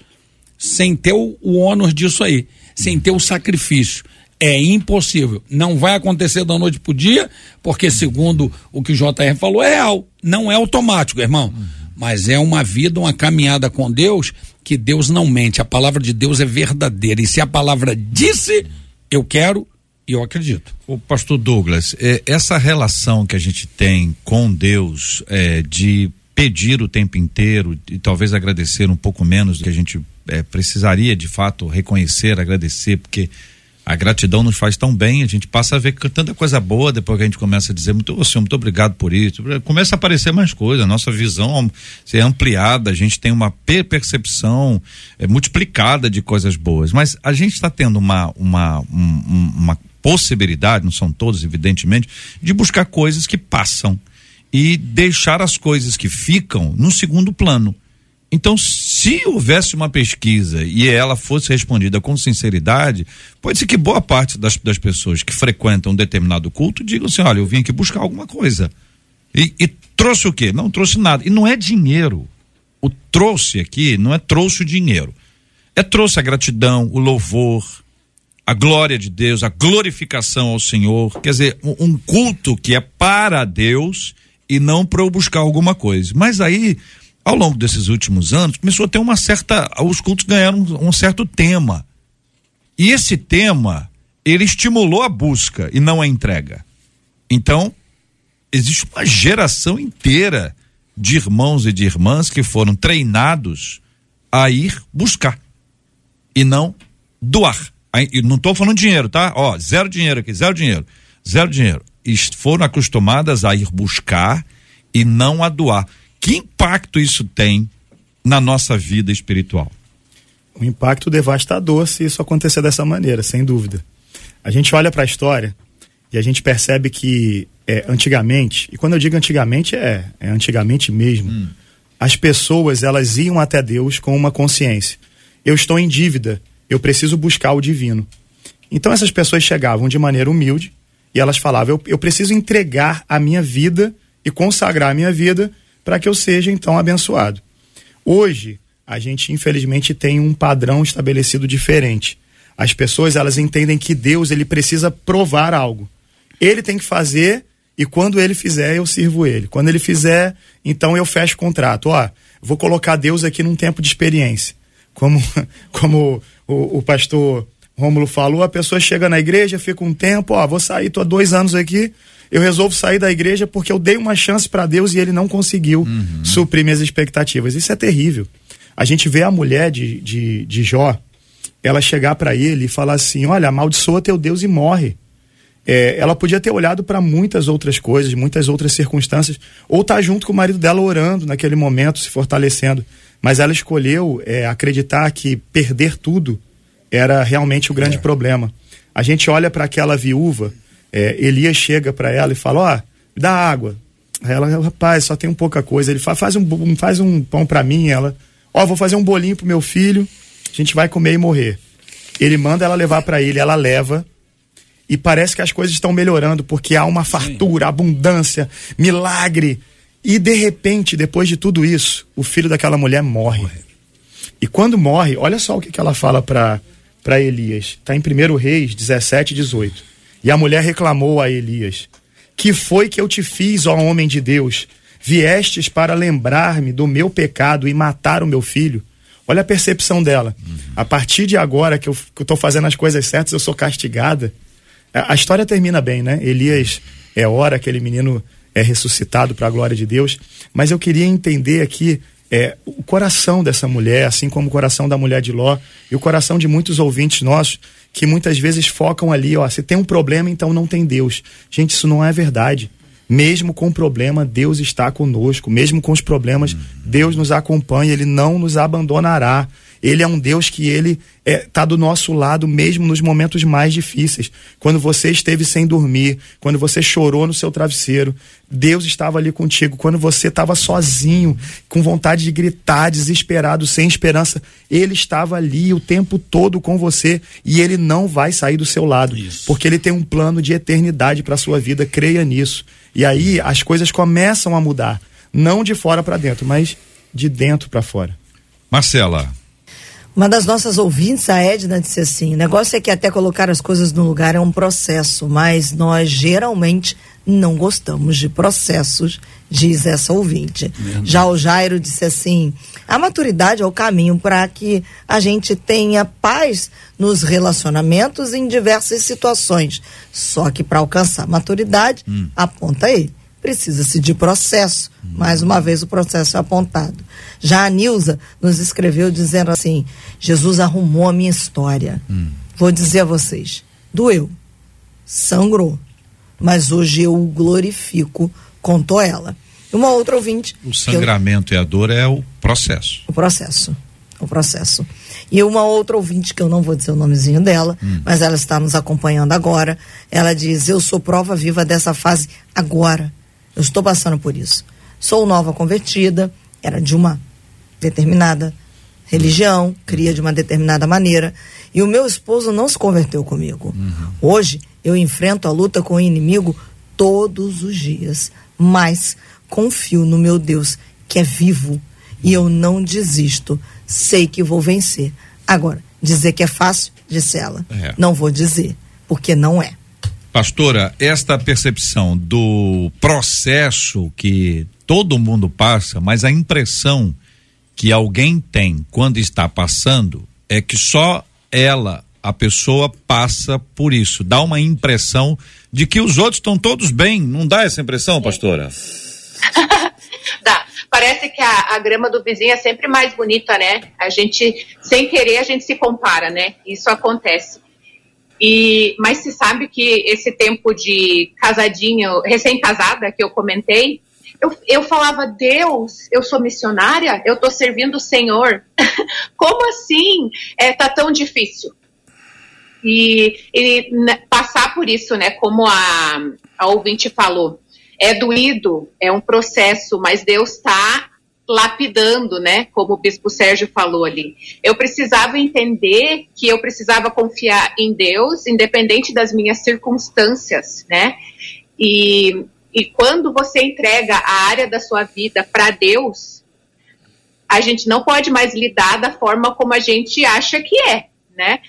sem ter o, o ônus disso aí, sem ter o sacrifício. É impossível. Não vai acontecer da noite pro dia, porque segundo o que o JR falou, é real. Não é automático, irmão. Mas é uma vida, uma caminhada com Deus, que Deus não mente. A palavra de Deus é verdadeira. E se a palavra disse, eu quero, eu acredito.
O pastor Douglas, é, essa relação que a gente tem com Deus é, de pedir o tempo inteiro e talvez agradecer um pouco menos do que a gente é, precisaria de fato reconhecer, agradecer, porque a gratidão nos faz tão bem, a gente passa a ver tanta coisa boa depois que a gente começa a dizer muito, oh, senhor, muito obrigado por isso. Começa a aparecer mais coisas, a nossa visão ser ampliada, a gente tem uma percepção é, multiplicada de coisas boas. Mas a gente está tendo uma, uma, um, uma possibilidade, não são todos, evidentemente, de buscar coisas que passam e deixar as coisas que ficam no segundo plano. Então, se houvesse uma pesquisa e ela fosse respondida com sinceridade, pode ser que boa parte das, das pessoas que frequentam um determinado culto digam assim: olha, eu vim aqui buscar alguma coisa. E, e trouxe o quê? Não trouxe nada. E não é dinheiro. O trouxe aqui não é trouxe o dinheiro. É trouxe a gratidão, o louvor, a glória de Deus, a glorificação ao Senhor. Quer dizer, um culto que é para Deus e não para eu buscar alguma coisa. Mas aí ao longo desses últimos anos, começou a ter uma certa. Os cultos ganharam um, um certo tema. E esse tema, ele estimulou a busca e não a entrega. Então, existe uma geração inteira de irmãos e de irmãs que foram treinados a ir buscar e não doar. Não estou falando dinheiro, tá? Ó, zero dinheiro aqui, zero dinheiro, zero dinheiro. E foram acostumadas a ir buscar e não a doar. Que impacto isso tem na nossa vida espiritual?
Um impacto devastador se isso acontecer dessa maneira, sem dúvida. A gente olha para a história e a gente percebe que é, antigamente, e quando eu digo antigamente é, é antigamente mesmo, hum. as pessoas elas iam até Deus com uma consciência. Eu estou em dívida, eu preciso buscar o divino. Então essas pessoas chegavam de maneira humilde e elas falavam: eu, eu preciso entregar a minha vida e consagrar a minha vida para que eu seja então abençoado. Hoje, a gente infelizmente tem um padrão estabelecido diferente. As pessoas elas entendem que Deus ele precisa provar algo. Ele tem que fazer e quando ele fizer eu sirvo ele. Quando ele fizer, então eu fecho o contrato. Ó, vou colocar Deus aqui num tempo de experiência. Como como o, o pastor Rômulo falou, a pessoa chega na igreja, fica um tempo, ó, vou sair, tô há dois anos aqui, eu resolvo sair da igreja porque eu dei uma chance para Deus e ele não conseguiu uhum. suprir minhas expectativas. Isso é terrível. A gente vê a mulher de, de, de Jó, ela chegar para ele e falar assim: Olha, amaldiçoa teu Deus e morre. É, ela podia ter olhado para muitas outras coisas, muitas outras circunstâncias, ou estar tá junto com o marido dela orando naquele momento, se fortalecendo. Mas ela escolheu é, acreditar que perder tudo era realmente o grande é. problema. A gente olha para aquela viúva, é, Elias chega para ela e fala: Ó, oh, dá água. Aí ela, rapaz, só tem um pouca coisa. Ele fala: faz um, faz um pão para mim. Ela, ó, oh, vou fazer um bolinho pro meu filho, a gente vai comer e morrer. Ele manda ela levar para ele, ela leva e parece que as coisas estão melhorando porque há uma fartura, Sim. abundância, milagre. E de repente, depois de tudo isso, o filho daquela mulher morre. morre. E quando morre, olha só o que, que ela fala para Elias. Está em 1 Reis 17, 18. E a mulher reclamou a Elias: Que foi que eu te fiz, ó homem de Deus? Viestes para lembrar-me do meu pecado e matar o meu filho? Olha a percepção dela. Uhum. A partir de agora que eu estou fazendo as coisas certas, eu sou castigada. A, a história termina bem, né? Elias é hora, aquele menino é ressuscitado para a glória de Deus. Mas eu queria entender aqui é, o coração dessa mulher, assim como o coração da mulher de Ló e o coração de muitos ouvintes nossos que muitas vezes focam ali, ó, se tem um problema, então não tem Deus. Gente, isso não é verdade. Mesmo com o problema, Deus está conosco. Mesmo com os problemas, Deus nos acompanha, Ele não nos abandonará. Ele é um Deus que ele está é, tá do nosso lado mesmo nos momentos mais difíceis. Quando você esteve sem dormir, quando você chorou no seu travesseiro, Deus estava ali contigo. Quando você estava sozinho, com vontade de gritar, desesperado, sem esperança, Ele estava ali o tempo todo com você e Ele não vai sair do seu lado, Isso. porque Ele tem um plano de eternidade para sua vida. Creia nisso. E aí as coisas começam a mudar, não de fora para dentro, mas de dentro para fora.
Marcela,
uma das nossas ouvintes, a Edna, disse assim: o negócio é que até colocar as coisas no lugar é um processo, mas nós geralmente não gostamos de processos, diz essa ouvinte. Já o Jairo disse assim: a maturidade é o caminho para que a gente tenha paz nos relacionamentos em diversas situações. Só que para alcançar maturidade, hum. aponta aí, precisa-se de processo. Mais uma vez o processo é apontado. Já a Nilza nos escreveu dizendo assim: Jesus arrumou a minha história. Hum. Vou dizer a vocês: doeu, sangrou, mas hoje eu o glorifico, contou ela. Uma outra ouvinte.
O sangramento eu... e a dor é o processo.
O processo. O processo. E uma outra ouvinte, que eu não vou dizer o nomezinho dela, hum. mas ela está nos acompanhando agora. Ela diz: Eu sou prova viva dessa fase agora. Eu estou passando por isso. Sou nova convertida, era de uma determinada religião, cria de uma determinada maneira. E o meu esposo não se converteu comigo. Uhum. Hoje eu enfrento a luta com o inimigo todos os dias, mas confio no meu Deus que é vivo e eu não desisto. Sei que vou vencer. Agora, dizer que é fácil, disse ela. É. Não vou dizer, porque não é.
Pastora, esta percepção do processo que todo mundo passa, mas a impressão que alguém tem quando está passando é que só ela, a pessoa, passa por isso. Dá uma impressão de que os outros estão todos bem. Não dá essa impressão, pastora?
dá. Parece que a, a, grama do vizinho é sempre mais bonita, né? A gente, sem querer, a gente se compara, né? Isso acontece. E, mas se sabe que esse tempo de casadinho, recém-casada, que eu comentei, eu, eu falava, Deus, eu sou missionária, eu estou servindo o Senhor. Como assim é, tá tão difícil? E, e né, passar por isso, né, como a, a ouvinte falou, é doído, é um processo, mas Deus está lapidando, né? Como o Bispo Sérgio falou ali. Eu precisava entender que eu precisava confiar em Deus, independente das minhas circunstâncias, né? E e quando você entrega a área da sua vida para Deus, a gente não pode mais lidar da forma como a gente acha que é, né?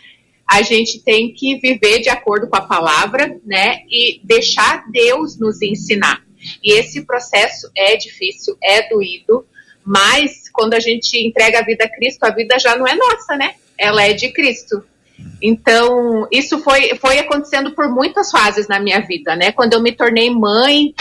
A gente tem que viver de acordo com a palavra, né? E deixar Deus nos ensinar. E esse processo é difícil, é doído, mas quando a gente entrega a vida a Cristo, a vida já não é nossa, né? Ela é de Cristo. Então, isso foi, foi acontecendo por muitas fases na minha vida, né? Quando eu me tornei mãe,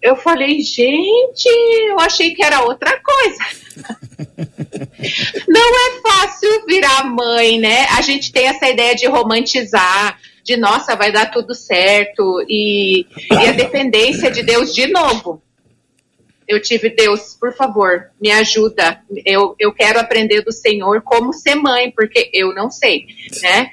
eu falei, gente, eu achei que era outra coisa. Não é fácil virar mãe, né? A gente tem essa ideia de romantizar, de nossa, vai dar tudo certo, e, e a dependência de Deus de novo eu tive Deus, por favor, me ajuda. Eu, eu quero aprender do Senhor como ser mãe, porque eu não sei, né?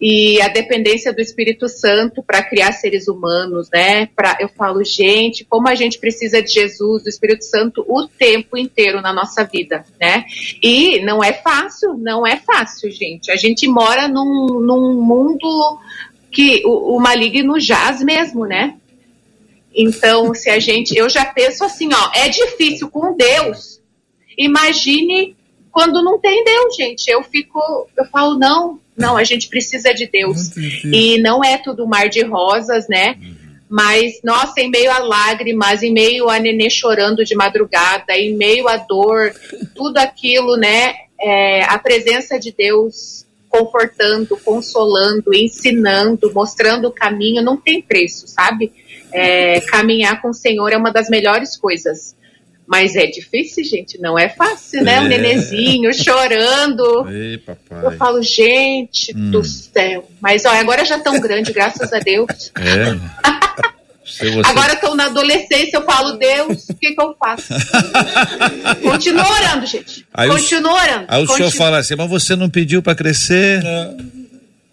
E a dependência do Espírito Santo para criar seres humanos, né? Pra, eu falo, gente, como a gente precisa de Jesus, do Espírito Santo, o tempo inteiro na nossa vida, né? E não é fácil, não é fácil, gente. A gente mora num, num mundo que o, o maligno jaz mesmo, né? Então, se a gente, eu já penso assim, ó, é difícil com Deus. Imagine quando não tem Deus, gente. Eu fico, eu falo não, não, a gente precisa de Deus. E não é tudo mar de rosas, né? Mas, nossa, em meio a lágrimas, em meio a nenê chorando de madrugada, em meio a dor, tudo aquilo, né? É, a presença de Deus confortando, consolando, ensinando, mostrando o caminho, não tem preço, sabe? É, caminhar com o Senhor é uma das melhores coisas. Mas é difícil, gente, não é fácil, né? É. Um nenezinho chorando.
Ei, papai.
Eu falo, gente hum. do céu. Mas ó, agora já tão grande, graças a Deus.
É.
Você... Agora estou na adolescência, eu falo, Deus, o que, que eu faço? Continua orando, gente. Aí Continua orando.
Aí o Continua. senhor fala assim, mas você não pediu para crescer?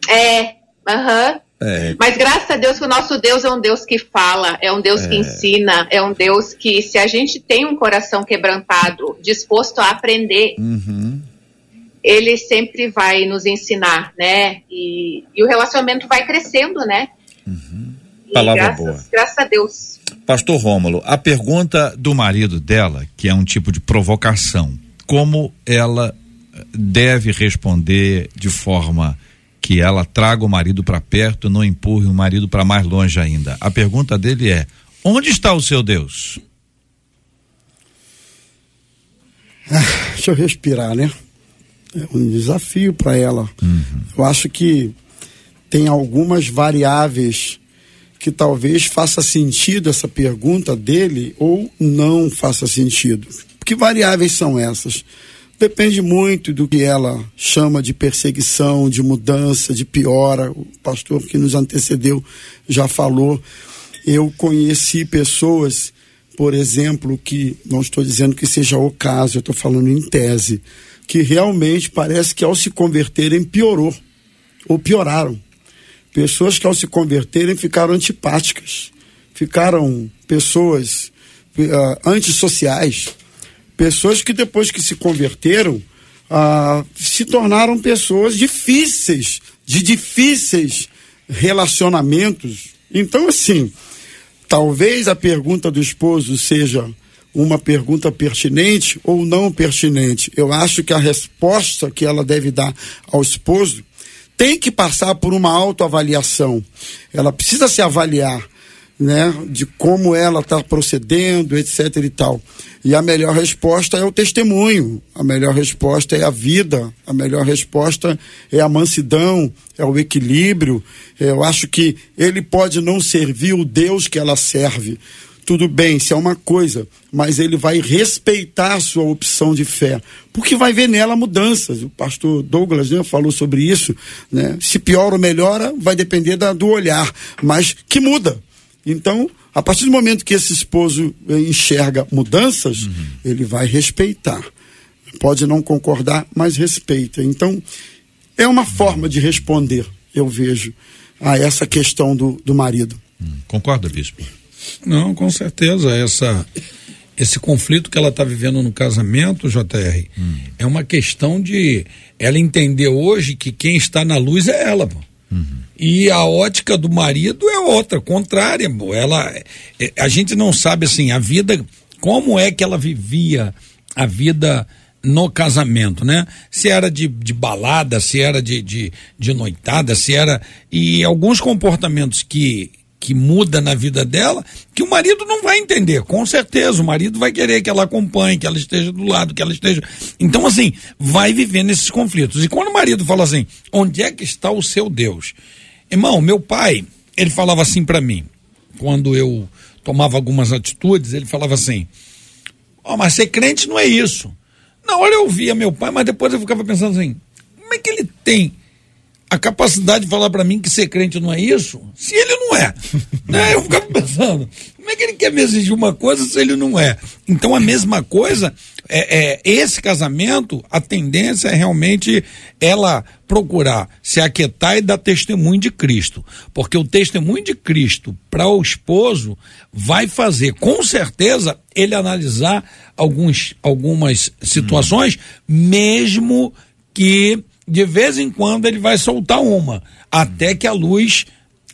É, aham. Uh -huh. É. Mas graças a Deus que o nosso Deus é um Deus que fala, é um Deus é. que ensina, é um Deus que, se a gente tem um coração quebrantado, disposto a aprender,
uhum.
ele sempre vai nos ensinar, né? E, e o relacionamento vai crescendo, né?
Uhum. Palavra
graças,
boa.
Graças a Deus.
Pastor Rômulo, a pergunta do marido dela, que é um tipo de provocação, como ela deve responder de forma que ela traga o marido para perto, não empurre o marido para mais longe ainda. A pergunta dele é: onde está o seu Deus?
Ah, deixa eu respirar, né? É um desafio para ela.
Uhum.
Eu acho que tem algumas variáveis que talvez faça sentido essa pergunta dele ou não faça sentido. Que variáveis são essas? Depende muito do que ela chama de perseguição, de mudança, de piora. O pastor que nos antecedeu já falou. Eu conheci pessoas, por exemplo, que não estou dizendo que seja o caso, eu estou falando em tese, que realmente parece que ao se converterem piorou ou pioraram. Pessoas que ao se converterem ficaram antipáticas, ficaram pessoas uh, antissociais Pessoas que depois que se converteram, ah, se tornaram pessoas difíceis, de difíceis relacionamentos. Então, assim, talvez a pergunta do esposo seja uma pergunta pertinente ou não pertinente. Eu acho que a resposta que ela deve dar ao esposo tem que passar por uma autoavaliação. Ela precisa se avaliar né, de como ela está procedendo, etc. e tal. E a melhor resposta é o testemunho, a melhor resposta é a vida, a melhor resposta é a mansidão, é o equilíbrio. Eu acho que ele pode não servir o Deus que ela serve. Tudo bem, isso é uma coisa, mas ele vai respeitar sua opção de fé, porque vai ver nela mudanças. O pastor Douglas né, falou sobre isso. Né? Se piora ou melhora, vai depender da, do olhar, mas que muda então, a partir do momento que esse esposo eh, enxerga mudanças, uhum. ele vai respeitar. Pode não concordar, mas respeita. Então, é uma forma de responder, eu vejo, a essa questão do, do marido.
Hum, concorda, bispo?
Não, com certeza. Essa, esse conflito que ela está vivendo no casamento, JR, hum. é uma questão de ela entender hoje que quem está na luz é ela. Pô.
Uhum.
E a ótica do marido é outra, contrária. Ela, é, a gente não sabe assim, a vida, como é que ela vivia a vida no casamento, né? Se era de, de balada, se era de, de, de noitada, se era. E alguns comportamentos que que muda na vida dela, que o marido não vai entender. Com certeza, o marido vai querer que ela acompanhe, que ela esteja do lado, que ela esteja. Então, assim, vai vivendo esses conflitos. E quando o marido fala assim: onde é que está o seu Deus? Irmão, meu pai, ele falava assim para mim, quando eu tomava algumas atitudes, ele falava assim: Ó, oh, mas ser crente não é isso. Na hora eu ouvia meu pai, mas depois eu ficava pensando assim: como é que ele tem a capacidade de falar para mim que ser crente não é isso, se ele não é. né? Eu ficava pensando, como é que ele quer me exigir uma coisa se ele não é? Então a mesma coisa, é, é esse casamento, a tendência é realmente ela procurar se aquietar e dar testemunho de Cristo. Porque o testemunho de Cristo para o esposo vai fazer, com certeza, ele analisar alguns, algumas situações, hum. mesmo que de vez em quando ele vai soltar uma, até que a luz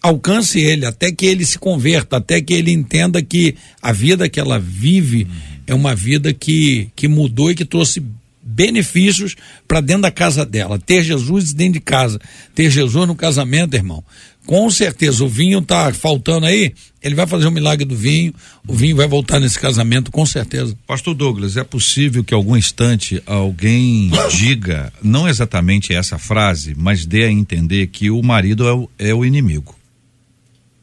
alcance ele, até que ele se converta, até que ele entenda que a vida que ela vive é uma vida que, que mudou e que trouxe benefícios para dentro da casa dela. Ter Jesus dentro de casa, ter Jesus no casamento, irmão, com certeza, o vinho tá faltando aí, ele vai fazer o milagre do vinho, o vinho vai voltar nesse casamento, com certeza.
Pastor Douglas, é possível que algum instante alguém diga, não exatamente essa frase, mas dê a entender que o marido é o, é o inimigo.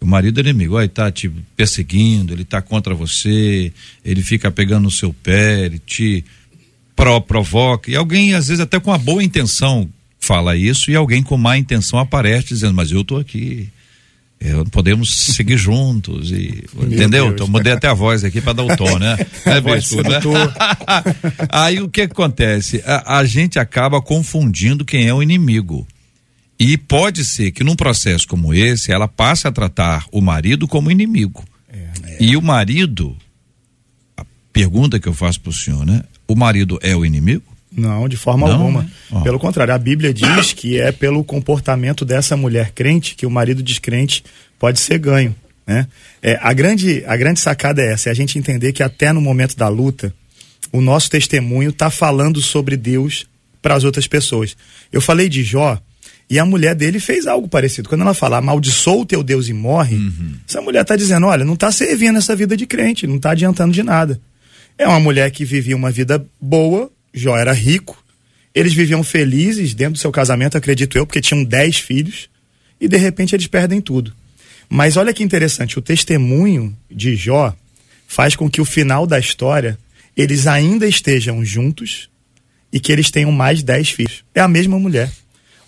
O marido é inimigo, ó, ele tá te perseguindo, ele tá contra você, ele fica pegando no seu pé, ele te pro, provoca, e alguém às vezes até com uma boa intenção fala isso e alguém com má intenção aparece dizendo, mas eu tô aqui. É, podemos seguir juntos e entendeu? Então mudei até a voz aqui para dar o tom, né? é, bispo, né? Aí o que acontece? A, a, gente acaba confundindo quem é o inimigo. E pode ser que num processo como esse ela passe a tratar o marido como inimigo. É. E o marido, a pergunta que eu faço para o senhor, né? O marido é o inimigo?
Não, de forma Não, alguma. Né? Pelo contrário, a Bíblia diz que é pelo comportamento dessa mulher crente que o marido descrente pode ser ganho. Né? É, a, grande, a grande sacada é essa, é a gente entender que até no momento da luta, o nosso testemunho está falando sobre Deus para as outras pessoas. Eu falei de Jó e a mulher dele fez algo parecido. Quando ela fala, amaldiçoa o teu Deus e morre, uhum. essa mulher está dizendo, olha, não está servindo essa vida de crente, não está adiantando de nada. É uma mulher que vivia uma vida boa, Jó era rico, eles viviam felizes dentro do seu casamento, acredito eu, porque tinham dez filhos, e de repente eles perdem tudo. Mas olha que interessante, o testemunho de Jó faz com que o final da história eles ainda estejam juntos e que eles tenham mais dez filhos. É a mesma mulher.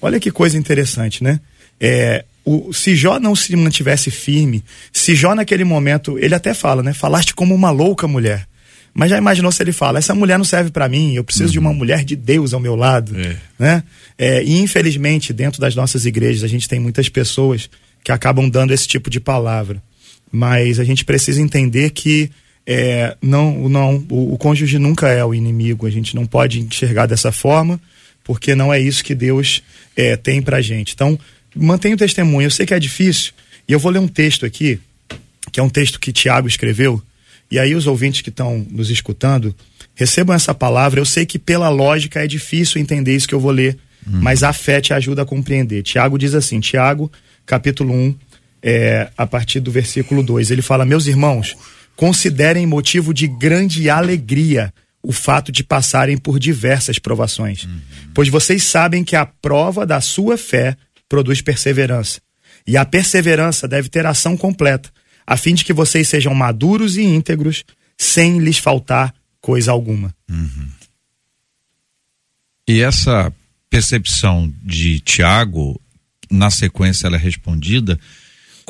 Olha que coisa interessante, né? É, o, se Jó não se mantivesse firme, se Jó naquele momento, ele até fala, né? Falaste como uma louca mulher. Mas já imaginou se ele fala: essa mulher não serve para mim, eu preciso uhum. de uma mulher de Deus ao meu lado, é. né? É, e infelizmente dentro das nossas igrejas a gente tem muitas pessoas que acabam dando esse tipo de palavra, mas a gente precisa entender que é, não, não, o, o cônjuge nunca é o inimigo. A gente não pode enxergar dessa forma, porque não é isso que Deus é, tem pra gente. Então, mantenha o testemunho. Eu sei que é difícil, e eu vou ler um texto aqui, que é um texto que Tiago escreveu, e aí os ouvintes que estão nos escutando, recebam essa palavra. Eu sei que pela lógica é difícil entender isso que eu vou ler, uhum. mas a fé te ajuda a compreender. Tiago diz assim, Tiago, capítulo 1, é, a partir do versículo 2, ele fala: Meus irmãos, considerem motivo de grande alegria o fato de passarem por diversas provações, uhum. pois vocês sabem que a prova da sua fé produz perseverança. E a perseverança deve ter ação completa, a fim de que vocês sejam maduros e íntegros, sem lhes faltar coisa alguma. Uhum.
E essa percepção de Tiago, na sequência ela é respondida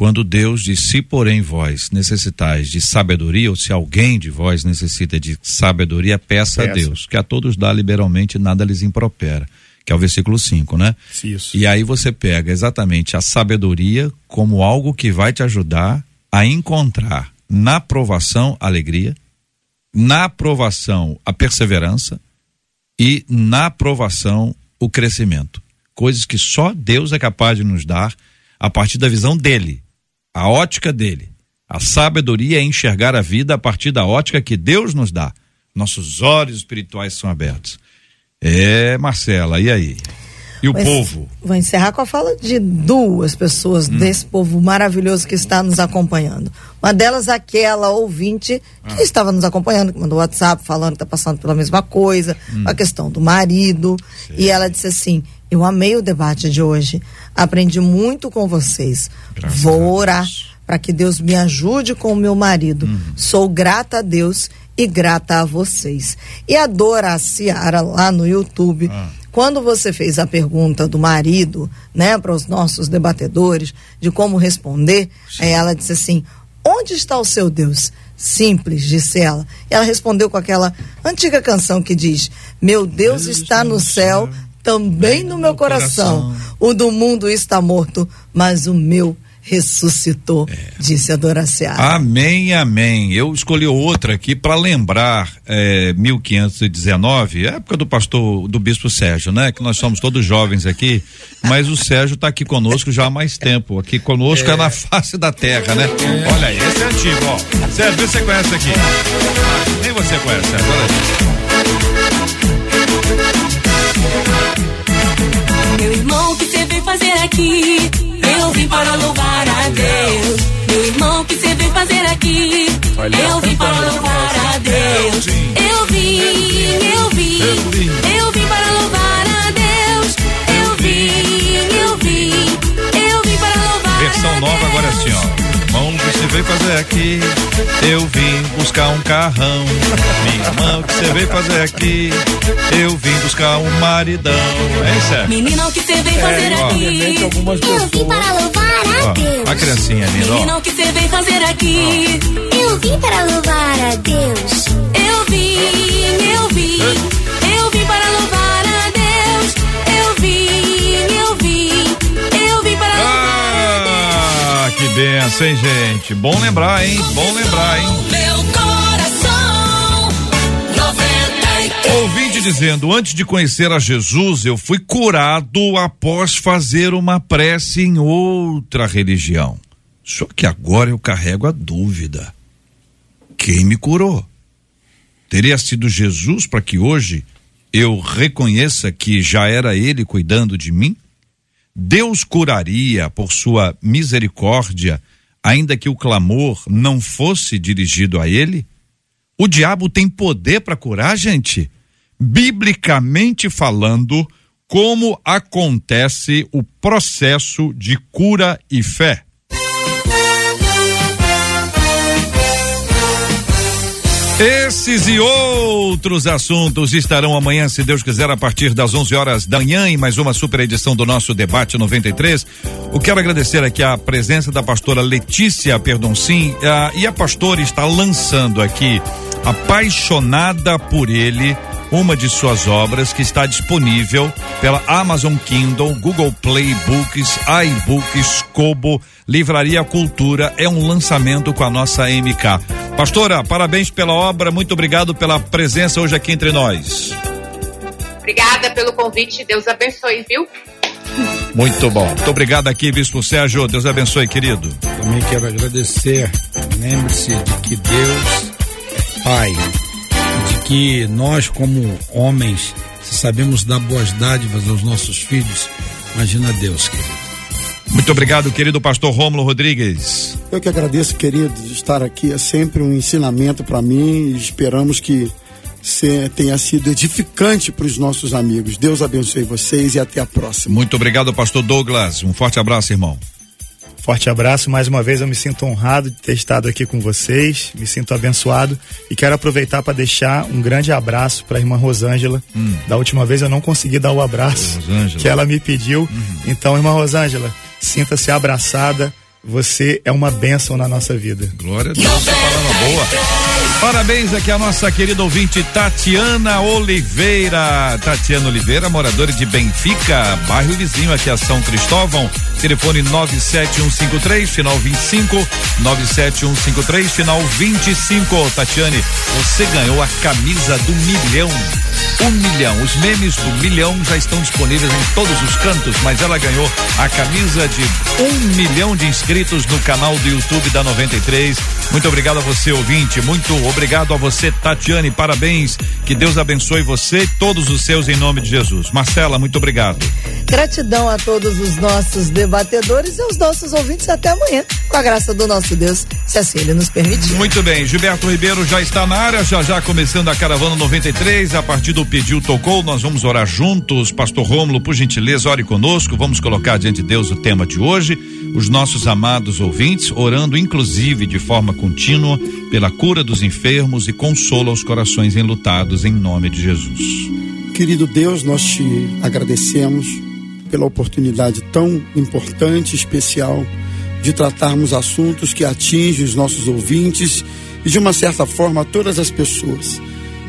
quando Deus diz: Se porém vós necessitais de sabedoria, ou se alguém de vós necessita de sabedoria, peça, peça. a Deus, que a todos dá liberalmente nada lhes impropera. Que é o versículo 5, né?
Isso.
E aí você pega exatamente a sabedoria como algo que vai te ajudar a encontrar na provação a alegria, na provação a perseverança e na provação o crescimento. Coisas que só Deus é capaz de nos dar a partir da visão dele, a ótica dele. A sabedoria é enxergar a vida a partir da ótica que Deus nos dá. Nossos olhos espirituais são abertos. É, Marcela, e aí? E o povo?
Vou encerrar com a fala de duas pessoas hum. desse povo maravilhoso que está nos acompanhando. Uma delas, aquela ouvinte que ah. estava nos acompanhando, que mandou WhatsApp falando que está passando pela mesma coisa, hum. a questão do marido. E ela disse assim: Eu amei o debate de hoje, aprendi muito com vocês. Graças Vou orar para que Deus me ajude com o meu marido. Hum. Sou grata a Deus e grata a vocês. E a Dora Ciara lá no YouTube. Ah quando você fez a pergunta do marido, né, para os nossos debatedores, de como responder, aí ela disse assim: Onde está o seu Deus? Simples, disse ela. E ela respondeu com aquela antiga canção que diz: Meu Deus, Deus está no céu, céu também no meu coração. coração. O do mundo está morto, mas o meu ressuscitou, é. disse a Doraciara.
Amém, amém. Eu escolhi outra aqui para lembrar é, 1519, época do pastor, do bispo Sérgio, né? Que nós somos todos jovens aqui, mas o Sérgio está aqui conosco já há mais tempo. Aqui conosco é, é na face da terra, né? É. Olha aí, esse é antigo, ó. Sérgio, você conhece aqui? Ah, nem você conhece, Sérgio.
Fazer aqui? Eu vim para louvar a Deus. Meu irmão, o que você veio fazer aqui? Eu vim para louvar a Deus. Eu vim, eu vim, eu vim para louvar a Deus. Eu vim, eu vim, eu vim para louvar a
Deus. Versão nova agora ó irmão, o que você veio fazer aqui? Eu vim buscar um carrão. Minha irmã, o que você veio fazer aqui? Eu vim buscar um maridão. É isso, é?
Menino, o que você veio fazer é, aqui?
Eu vim para louvar a Deus.
A criancinha,
Nino. Menino, o que você veio fazer aqui?
Eu vim para louvar a Deus.
Eu vim, eu vim, eu vim
benção, hein, gente? Bom lembrar, hein? Bom lembrar, hein?
Meu coração, 93.
Ouvinte dizendo: Antes de conhecer a Jesus, eu fui curado após fazer uma prece em outra religião. Só que agora eu carrego a dúvida: quem me curou? Teria sido Jesus para que hoje eu reconheça que já era Ele cuidando de mim? Deus curaria por sua misericórdia, ainda que o clamor não fosse dirigido a ele? O diabo tem poder para curar, gente? Biblicamente falando, como acontece o processo de cura e fé? Esses e outros assuntos estarão amanhã, se Deus quiser, a partir das 11 horas da manhã, em mais uma super edição do nosso debate 93. Eu quero agradecer aqui a presença da pastora Letícia Perdoncin, uh, e a pastora está lançando aqui Apaixonada por Ele uma de suas obras que está disponível pela Amazon Kindle, Google Play Books, iBooks, Kobo, Livraria Cultura. É um lançamento com a nossa MK. Pastora, parabéns pela obra, muito obrigado pela presença hoje aqui entre nós.
Obrigada pelo convite, Deus abençoe, viu?
Muito bom. Muito obrigado aqui, Bispo Sérgio. Deus abençoe, querido.
Também quero agradecer. Lembre-se de que Deus é Pai que nós, como homens, se sabemos dar boas dádivas aos nossos filhos, imagina Deus, querido.
Muito obrigado, querido pastor Rômulo Rodrigues.
Eu que agradeço, querido, de estar aqui. É sempre um ensinamento para mim e esperamos que tenha sido edificante para os nossos amigos. Deus abençoe vocês e até a próxima.
Muito obrigado, pastor Douglas. Um forte abraço, irmão.
Forte abraço, mais uma vez eu me sinto honrado de ter estado aqui com vocês, me sinto abençoado e quero aproveitar para deixar um grande abraço para a irmã Rosângela. Hum. Da última vez eu não consegui dar o abraço que ela me pediu. Uhum. Então, irmã Rosângela, sinta-se abraçada. Você é uma bênção na nossa vida.
Glória a Deus, essa palavra boa. Parabéns aqui a nossa querida ouvinte Tatiana Oliveira. Tatiana Oliveira, moradora de Benfica, bairro vizinho aqui a São Cristóvão. Telefone 97153, final 25. 97153, final 25. Tatiane, você ganhou a camisa do milhão. Um milhão. Os memes do milhão já estão disponíveis em todos os cantos, mas ela ganhou a camisa de um milhão de inscritos no canal do YouTube da 93. Muito obrigado a você, ouvinte. Muito obrigado a você, Tatiane. Parabéns. Que Deus abençoe você e todos os seus em nome de Jesus. Marcela, muito obrigado.
Gratidão a todos os nossos debatedores e aos nossos ouvintes. Até amanhã, com a graça do nosso Deus, se assim ele nos permitir.
Muito bem. Gilberto Ribeiro já está na área, já já começando a caravana 93. A partir do pediu tocou, nós vamos orar juntos. Pastor Rômulo, por gentileza, ore conosco. Vamos colocar diante de Deus o tema de hoje. Os nossos amados ouvintes, orando inclusive de forma contínua pela cura dos enfermos e consolo aos corações enlutados em nome de Jesus.
Querido Deus, nós te agradecemos pela oportunidade tão importante e especial de tratarmos assuntos que atingem os nossos ouvintes e, de uma certa forma, todas as pessoas.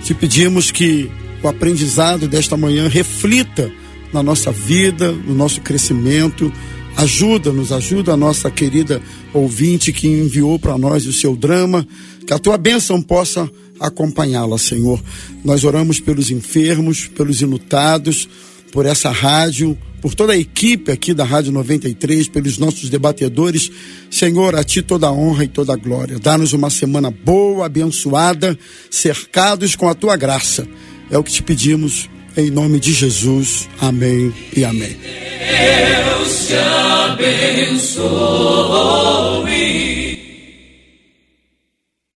Te pedimos que o aprendizado desta manhã reflita na nossa vida, no nosso crescimento. Ajuda-nos, ajuda a nossa querida ouvinte que enviou para nós o seu drama, que a tua bênção possa acompanhá-la, Senhor. Nós oramos pelos enfermos, pelos enlutados, por essa rádio, por toda a equipe aqui da Rádio 93, pelos nossos debatedores. Senhor, a Ti toda a honra e toda a glória. Dá-nos uma semana boa, abençoada, cercados com a Tua graça. É o que te pedimos em nome de Jesus. Amém e amém.
Deus te abençoe.